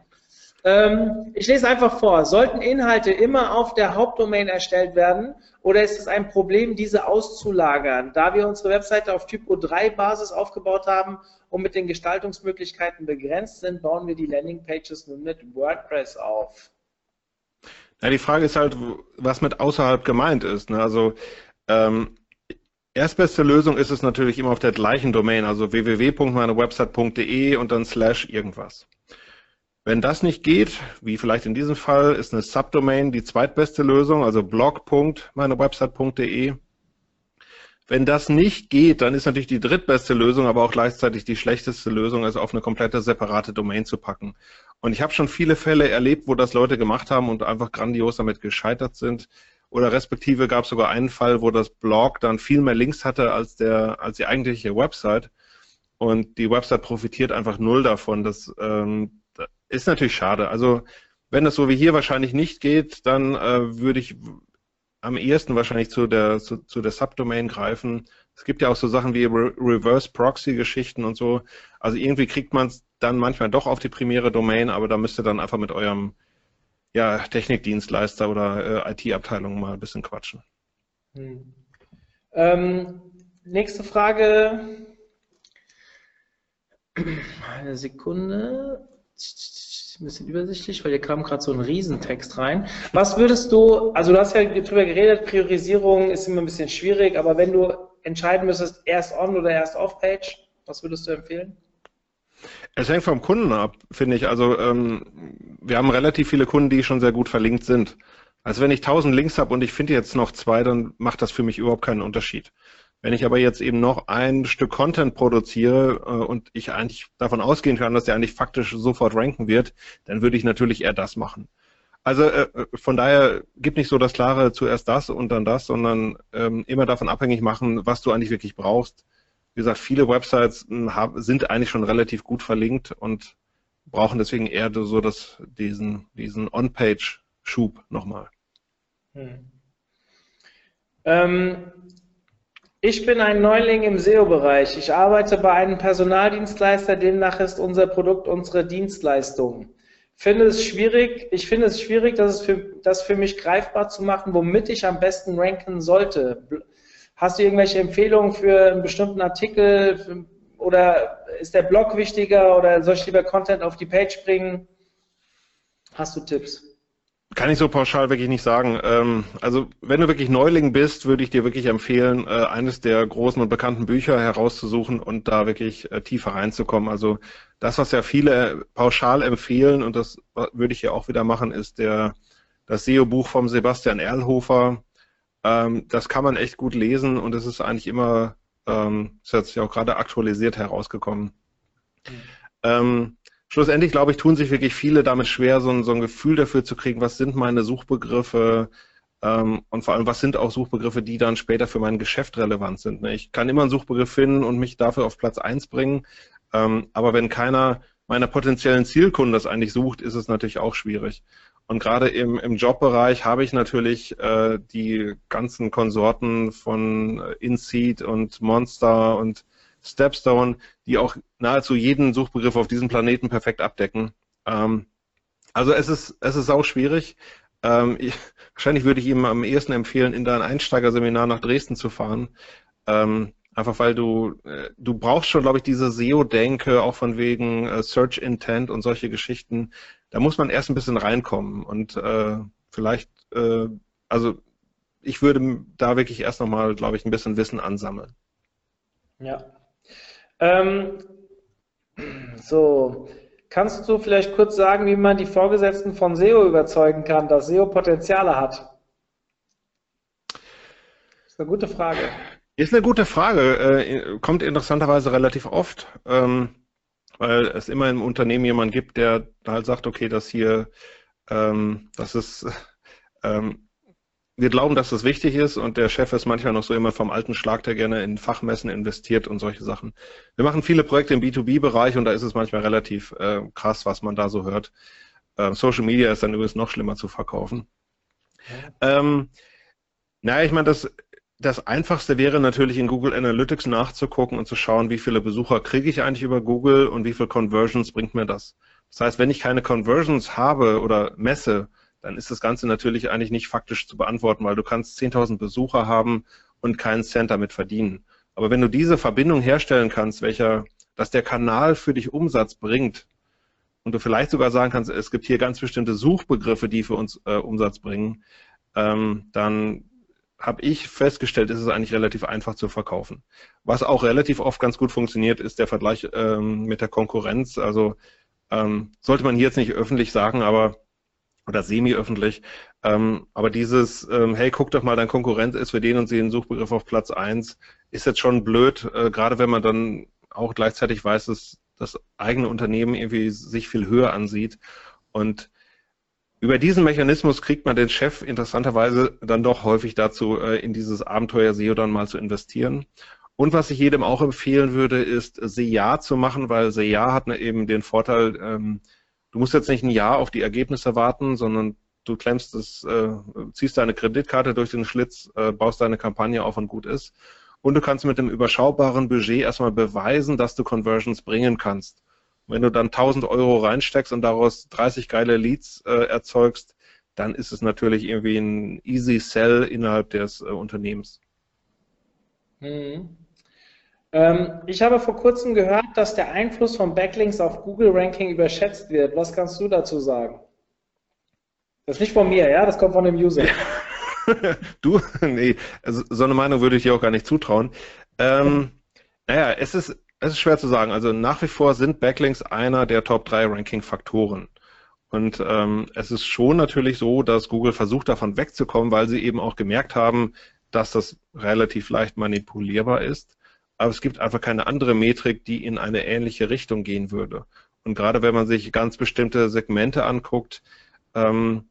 Ähm, ich lese einfach vor. Sollten Inhalte immer auf der Hauptdomain erstellt werden oder ist es ein Problem, diese auszulagern? Da wir unsere Webseite auf Typo 3 Basis aufgebaut haben und mit den Gestaltungsmöglichkeiten begrenzt sind, bauen wir die Landingpages nun mit WordPress auf. Ja, die Frage ist halt, was mit außerhalb gemeint ist. Ne? Also ähm, erstbeste Lösung ist es natürlich immer auf der gleichen Domain, also www.meinewebsite.de und dann slash irgendwas. Wenn das nicht geht, wie vielleicht in diesem Fall, ist eine Subdomain die zweitbeste Lösung, also blog.meinewebsite.de. Wenn das nicht geht, dann ist natürlich die drittbeste Lösung, aber auch gleichzeitig die schlechteste Lösung, es auf eine komplette separate Domain zu packen. Und ich habe schon viele Fälle erlebt, wo das Leute gemacht haben und einfach grandios damit gescheitert sind. Oder respektive gab es sogar einen Fall, wo das Blog dann viel mehr Links hatte als der als die eigentliche Website. Und die Website profitiert einfach null davon. dass ähm, ist natürlich schade. Also wenn das so wie hier wahrscheinlich nicht geht, dann äh, würde ich am ehesten wahrscheinlich zu der, zu, zu der Subdomain greifen. Es gibt ja auch so Sachen wie Re Reverse Proxy Geschichten und so. Also irgendwie kriegt man es dann manchmal doch auf die primäre Domain, aber da müsst ihr dann einfach mit eurem ja, Technikdienstleister oder äh, IT-Abteilung mal ein bisschen quatschen. Hm. Ähm, nächste Frage. Eine Sekunde. Ein bisschen übersichtlich, weil hier kam gerade so ein Riesentext rein. Was würdest du, also du hast ja drüber geredet, Priorisierung ist immer ein bisschen schwierig, aber wenn du entscheiden müsstest, erst on oder erst off Page, was würdest du empfehlen? Es hängt vom Kunden ab, finde ich. Also ähm, wir haben relativ viele Kunden, die schon sehr gut verlinkt sind. Also wenn ich 1000 Links habe und ich finde jetzt noch zwei, dann macht das für mich überhaupt keinen Unterschied. Wenn ich aber jetzt eben noch ein Stück Content produziere äh, und ich eigentlich davon ausgehen kann, dass der eigentlich faktisch sofort ranken wird, dann würde ich natürlich eher das machen. Also äh, äh von daher gibt nicht so das klare zuerst das und dann das, sondern ähm, immer davon abhängig machen, was du eigentlich wirklich brauchst. Wie gesagt, viele Websites hm, haben, sind eigentlich schon relativ gut verlinkt und brauchen deswegen eher so das, diesen, diesen On-Page-Schub nochmal. Hm. Ähm, ich bin ein Neuling im SEO-Bereich. Ich arbeite bei einem Personaldienstleister, demnach ist unser Produkt unsere Dienstleistung. Finde es schwierig, ich finde es schwierig, das, für, das für mich greifbar zu machen, womit ich am besten ranken sollte. Hast du irgendwelche Empfehlungen für einen bestimmten Artikel oder ist der Blog wichtiger oder soll ich lieber Content auf die Page bringen? Hast du Tipps? Kann ich so pauschal wirklich nicht sagen. Ähm, also wenn du wirklich Neuling bist, würde ich dir wirklich empfehlen, äh, eines der großen und bekannten Bücher herauszusuchen und da wirklich äh, tiefer reinzukommen. Also das, was ja viele pauschal empfehlen, und das würde ich ja auch wieder machen, ist der das SEO-Buch vom Sebastian Erlhofer. Ähm, das kann man echt gut lesen und es ist eigentlich immer, ähm, ist jetzt ja auch gerade aktualisiert herausgekommen. Mhm schlussendlich, glaube ich, tun sich wirklich viele damit schwer, so ein, so ein Gefühl dafür zu kriegen, was sind meine Suchbegriffe ähm, und vor allem, was sind auch Suchbegriffe, die dann später für mein Geschäft relevant sind. Ne? Ich kann immer einen Suchbegriff finden und mich dafür auf Platz eins bringen, ähm, aber wenn keiner meiner potenziellen Zielkunden das eigentlich sucht, ist es natürlich auch schwierig. Und gerade im, im Jobbereich habe ich natürlich äh, die ganzen Konsorten von InSeed und Monster und Stepstone, die auch nahezu jeden Suchbegriff auf diesem Planeten perfekt abdecken. Ähm, also es ist, es ist auch schwierig. Ähm, ich, wahrscheinlich würde ich ihm am ehesten empfehlen, in dein Einsteigerseminar nach Dresden zu fahren. Ähm, einfach weil du, äh, du brauchst schon, glaube ich, diese SEO-Denke, auch von wegen äh, Search Intent und solche Geschichten. Da muss man erst ein bisschen reinkommen und äh, vielleicht, äh, also ich würde da wirklich erst nochmal, glaube ich, ein bisschen Wissen ansammeln. Ja, ähm, so, kannst du vielleicht kurz sagen, wie man die Vorgesetzten von SEO überzeugen kann, dass SEO Potenziale hat? Das ist eine gute Frage. Ist eine gute Frage. Äh, kommt interessanterweise relativ oft, ähm, weil es immer im Unternehmen jemanden gibt, der halt sagt, okay, das hier, ähm, das ist ähm, wir glauben, dass das wichtig ist und der Chef ist manchmal noch so immer vom alten Schlag, der gerne in Fachmessen investiert und solche Sachen. Wir machen viele Projekte im B2B-Bereich und da ist es manchmal relativ äh, krass, was man da so hört. Äh, Social Media ist dann übrigens noch schlimmer zu verkaufen. Ähm, naja, ich meine, das, das Einfachste wäre natürlich in Google Analytics nachzugucken und zu schauen, wie viele Besucher kriege ich eigentlich über Google und wie viele Conversions bringt mir das. Das heißt, wenn ich keine Conversions habe oder messe, dann ist das Ganze natürlich eigentlich nicht faktisch zu beantworten, weil du kannst 10.000 Besucher haben und keinen Cent damit verdienen. Aber wenn du diese Verbindung herstellen kannst, welcher, dass der Kanal für dich Umsatz bringt und du vielleicht sogar sagen kannst, es gibt hier ganz bestimmte Suchbegriffe, die für uns äh, Umsatz bringen, ähm, dann habe ich festgestellt, ist es eigentlich relativ einfach zu verkaufen. Was auch relativ oft ganz gut funktioniert, ist der Vergleich ähm, mit der Konkurrenz. Also ähm, sollte man hier jetzt nicht öffentlich sagen, aber oder semi-öffentlich. Ähm, aber dieses, ähm, hey, guck doch mal, dein Konkurrent ist für den und den Suchbegriff auf Platz eins, ist jetzt schon blöd, äh, gerade wenn man dann auch gleichzeitig weiß, dass das eigene Unternehmen irgendwie sich viel höher ansieht. Und über diesen Mechanismus kriegt man den Chef interessanterweise dann doch häufig dazu, äh, in dieses Abenteuer SEO dann mal zu investieren. Und was ich jedem auch empfehlen würde, ist SEA zu machen, weil SEA hat eben den Vorteil, ähm, du musst jetzt nicht ein Jahr auf die Ergebnisse warten, sondern du klemmst es, äh, ziehst deine Kreditkarte durch den Schlitz, äh, baust deine Kampagne auf und gut ist. Und du kannst mit dem überschaubaren Budget erstmal beweisen, dass du Conversions bringen kannst. wenn du dann 1000 Euro reinsteckst und daraus 30 geile Leads äh, erzeugst, dann ist es natürlich irgendwie ein easy Sell innerhalb des äh, Unternehmens. Hm. Ähm, ich habe vor kurzem gehört, dass der Einfluss von Backlinks auf Google Ranking überschätzt wird. Was kannst du dazu sagen? Das ist nicht von mir, ja, das kommt von dem User. du, nee, also so eine Meinung würde ich dir auch gar nicht zutrauen. Ähm, naja, es ist, es ist schwer zu sagen. Also nach wie vor sind Backlinks einer der Top 3 Ranking-Faktoren. Und ähm, es ist schon natürlich so, dass Google versucht davon wegzukommen, weil sie eben auch gemerkt haben, dass das relativ leicht manipulierbar ist. Aber es gibt einfach keine andere Metrik, die in eine ähnliche Richtung gehen würde. Und gerade wenn man sich ganz bestimmte Segmente anguckt, ähm,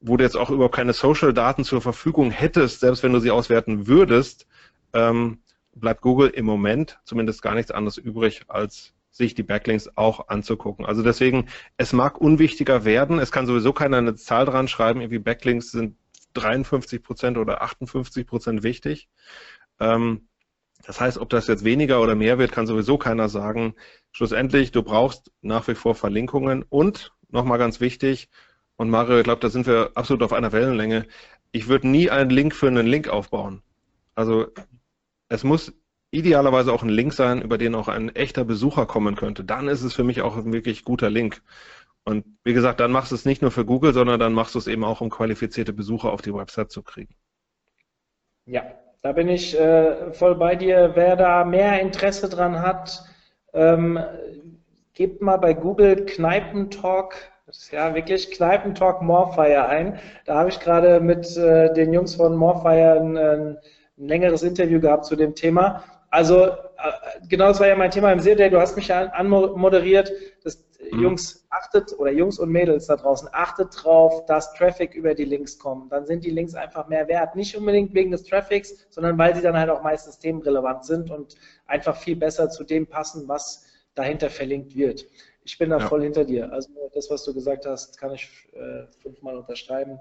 wo du jetzt auch überhaupt keine Social-Daten zur Verfügung hättest, selbst wenn du sie auswerten würdest, ähm, bleibt Google im Moment zumindest gar nichts anderes übrig, als sich die Backlinks auch anzugucken. Also deswegen, es mag unwichtiger werden. Es kann sowieso keiner eine Zahl dran schreiben, irgendwie Backlinks sind 53 Prozent oder 58 Prozent wichtig. Ähm, das heißt, ob das jetzt weniger oder mehr wird, kann sowieso keiner sagen. Schlussendlich, du brauchst nach wie vor Verlinkungen und, nochmal ganz wichtig, und Mario, ich glaube, da sind wir absolut auf einer Wellenlänge, ich würde nie einen Link für einen Link aufbauen. Also es muss idealerweise auch ein Link sein, über den auch ein echter Besucher kommen könnte. Dann ist es für mich auch ein wirklich guter Link. Und wie gesagt, dann machst du es nicht nur für Google, sondern dann machst du es eben auch, um qualifizierte Besucher auf die Website zu kriegen. Ja, da bin ich äh, voll bei dir. Wer da mehr Interesse dran hat, ähm, gebt mal bei Google Kneipentalk, das ja wirklich Kneipentalk Morfire ein. Da habe ich gerade mit äh, den Jungs von Morfire ein, ein ein längeres Interview gehabt zu dem Thema. Also äh, genau das war ja mein Thema im Serie, du hast mich ja anmoderiert, mhm. Jungs achtet oder Jungs und Mädels da draußen achtet drauf, dass Traffic über die Links kommt. Dann sind die Links einfach mehr wert. Nicht unbedingt wegen des Traffics, sondern weil sie dann halt auch meist systemrelevant sind und einfach viel besser zu dem passen, was dahinter verlinkt wird. Ich bin da ja. voll hinter dir. Also das, was du gesagt hast, kann ich äh, fünfmal unterschreiben.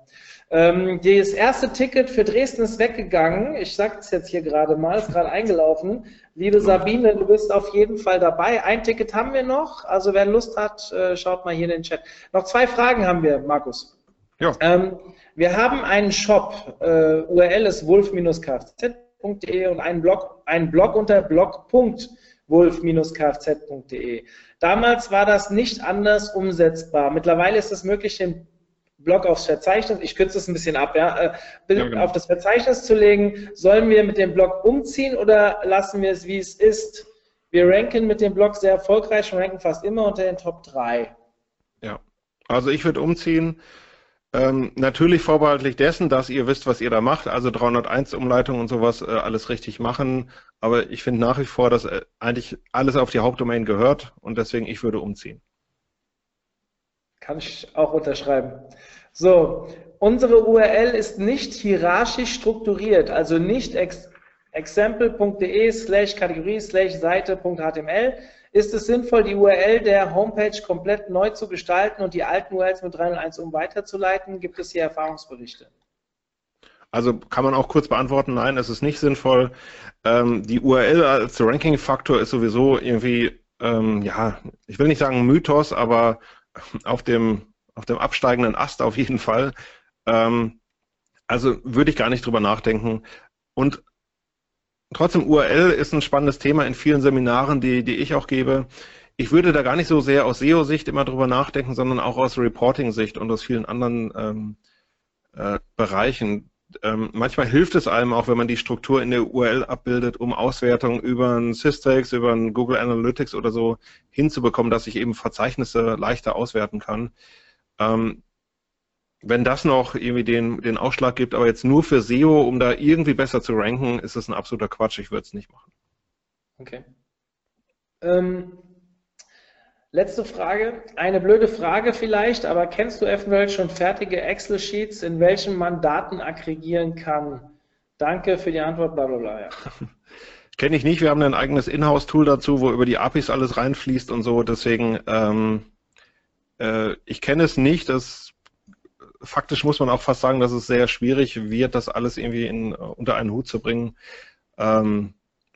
Ähm, das erste Ticket für Dresden ist weggegangen. Ich sage es jetzt hier gerade mal, ist gerade eingelaufen. Liebe Sabine, du bist auf jeden Fall dabei. Ein Ticket haben wir noch. Also wer Lust hat, äh, schaut mal hier in den Chat. Noch zwei Fragen haben wir, Markus. Ja. Ähm, wir haben einen Shop. Äh, URL ist wolf-kfz.de und einen Blog, einen Blog unter blog.wolf-kfz.de. Damals war das nicht anders umsetzbar. Mittlerweile ist es möglich, den Blog aufs Verzeichnis, ich kürze es ein bisschen ab, ja, äh, ja genau. auf das Verzeichnis zu legen. Sollen wir mit dem Blog umziehen oder lassen wir es, wie es ist? Wir ranken mit dem Blog sehr erfolgreich und ranken fast immer unter den Top 3. Ja, also ich würde umziehen. Ähm, natürlich vorbehaltlich dessen, dass ihr wisst, was ihr da macht, also 301 Umleitung und sowas, äh, alles richtig machen. Aber ich finde nach wie vor, dass äh, eigentlich alles auf die Hauptdomain gehört und deswegen ich würde umziehen. Kann ich auch unterschreiben. So, unsere URL ist nicht hierarchisch strukturiert, also nicht ex example.de slash Kategorie slash Seite.html, ist es sinnvoll, die URL der Homepage komplett neu zu gestalten und die alten URLs mit 301 um weiterzuleiten? Gibt es hier Erfahrungsberichte? Also kann man auch kurz beantworten, nein, es ist nicht sinnvoll. Ähm, die URL als Ranking-Faktor ist sowieso irgendwie, ähm, ja, ich will nicht sagen Mythos, aber auf dem, auf dem absteigenden Ast auf jeden Fall. Ähm, also würde ich gar nicht drüber nachdenken. Und Trotzdem, URL ist ein spannendes Thema in vielen Seminaren, die, die ich auch gebe. Ich würde da gar nicht so sehr aus SEO-Sicht immer drüber nachdenken, sondern auch aus Reporting-Sicht und aus vielen anderen ähm, äh, Bereichen. Ähm, manchmal hilft es einem auch, wenn man die Struktur in der URL abbildet, um Auswertungen über ein Systrix, über ein Google Analytics oder so hinzubekommen, dass ich eben Verzeichnisse leichter auswerten kann. Ähm, wenn das noch irgendwie den, den Ausschlag gibt, aber jetzt nur für SEO, um da irgendwie besser zu ranken, ist das ein absoluter Quatsch. Ich würde es nicht machen. Okay. Ähm, letzte Frage. Eine blöde Frage vielleicht, aber kennst du eventuell schon fertige Excel-Sheets, in welchen man Daten aggregieren kann? Danke für die Antwort, bla bla bla. Ja. Kenne ich nicht. Wir haben ein eigenes Inhouse-Tool dazu, wo über die APIs alles reinfließt und so. Deswegen, ähm, äh, ich kenne es nicht. Das faktisch muss man auch fast sagen, dass es sehr schwierig wird, das alles irgendwie in, unter einen Hut zu bringen. Ähm,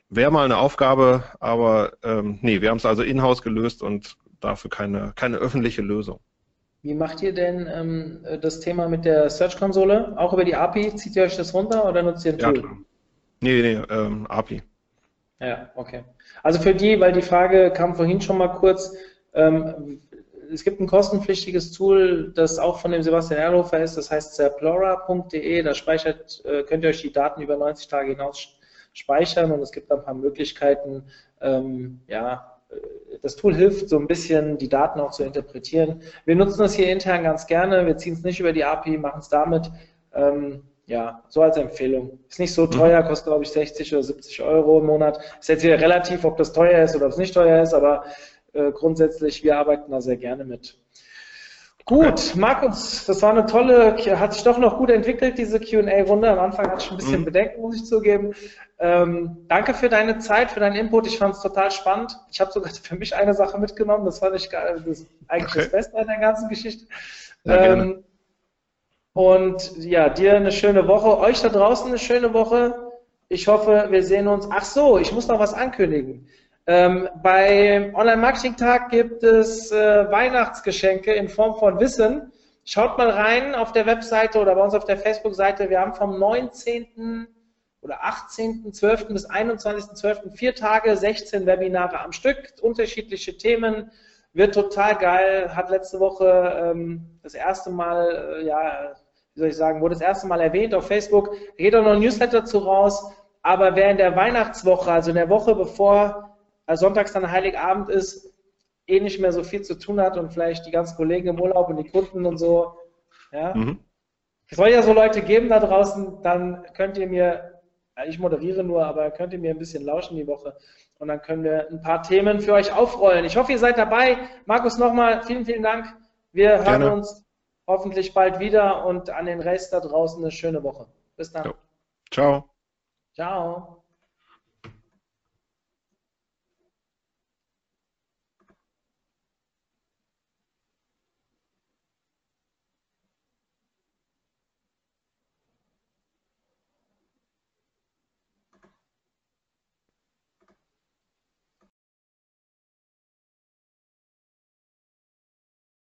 Wäre mal eine Aufgabe, aber ähm, nee, wir haben es also in-house gelöst und dafür keine, keine öffentliche Lösung. Wie macht ihr denn ähm, das Thema mit der Search-Konsole? Auch über die API? Zieht ihr euch das runter oder nutzt ihr ein Tool? Ja, klar. Nee, nee, ähm, API. Ja, okay. Also für die, weil die Frage kam vorhin schon mal kurz, ähm, es gibt ein kostenpflichtiges Tool, das auch von dem Sebastian Erlhofer ist, das heißt zerplora.de, da speichert, äh, könnt ihr euch die Daten über 90 Tage hinaus speichern und es gibt ein paar Möglichkeiten, ähm, ja, äh, das Tool hilft so ein bisschen, die Daten auch zu interpretieren. Wir nutzen das hier intern ganz gerne, wir ziehen es nicht über die API, machen es damit. Ähm, ja, so als Empfehlung. Ist nicht so mhm. teuer, kostet glaube ich 60 oder 70 Euro im Monat. Ist jetzt wieder relativ, ob das teuer ist oder ob es nicht teuer ist, aber äh, grundsätzlich, wir arbeiten da sehr gerne mit. Gut, Markus, das war eine tolle, hat sich doch noch gut entwickelt, diese QA-Runde. Am Anfang hatte ich ein bisschen mhm. Bedenken, muss ich zugeben. Ähm, danke für deine Zeit, für deinen Input. Ich fand es total spannend. Ich habe sogar für mich eine Sache mitgenommen. Das fand ich das eigentlich okay. das Beste an der ganzen Geschichte. Ähm, und ja, dir eine schöne Woche, euch da draußen eine schöne Woche. Ich hoffe, wir sehen uns. Ach so, ich muss noch was ankündigen. Ähm, beim Online-Marketing-Tag gibt es äh, Weihnachtsgeschenke in Form von Wissen. Schaut mal rein auf der Webseite oder bei uns auf der Facebook-Seite. Wir haben vom 19. oder 18.12. bis 21.12. vier Tage, 16 Webinare am Stück, unterschiedliche Themen. Wird total geil. Hat letzte Woche ähm, das erste Mal, äh, ja, wie soll ich sagen, wurde das erste Mal erwähnt auf Facebook. Geht auch noch ein Newsletter zu raus. Aber wer in der Weihnachtswoche, also in der Woche bevor sonntags dann Heiligabend ist, eh nicht mehr so viel zu tun hat und vielleicht die ganzen Kollegen im Urlaub und die Kunden und so. Ja. Mhm. Es soll ja so Leute geben da draußen, dann könnt ihr mir, ich moderiere nur, aber könnt ihr mir ein bisschen lauschen die Woche und dann können wir ein paar Themen für euch aufrollen. Ich hoffe, ihr seid dabei. Markus, nochmal vielen, vielen Dank. Wir Gerne. hören uns hoffentlich bald wieder und an den Rest da draußen eine schöne Woche. Bis dann. Ciao. Ciao.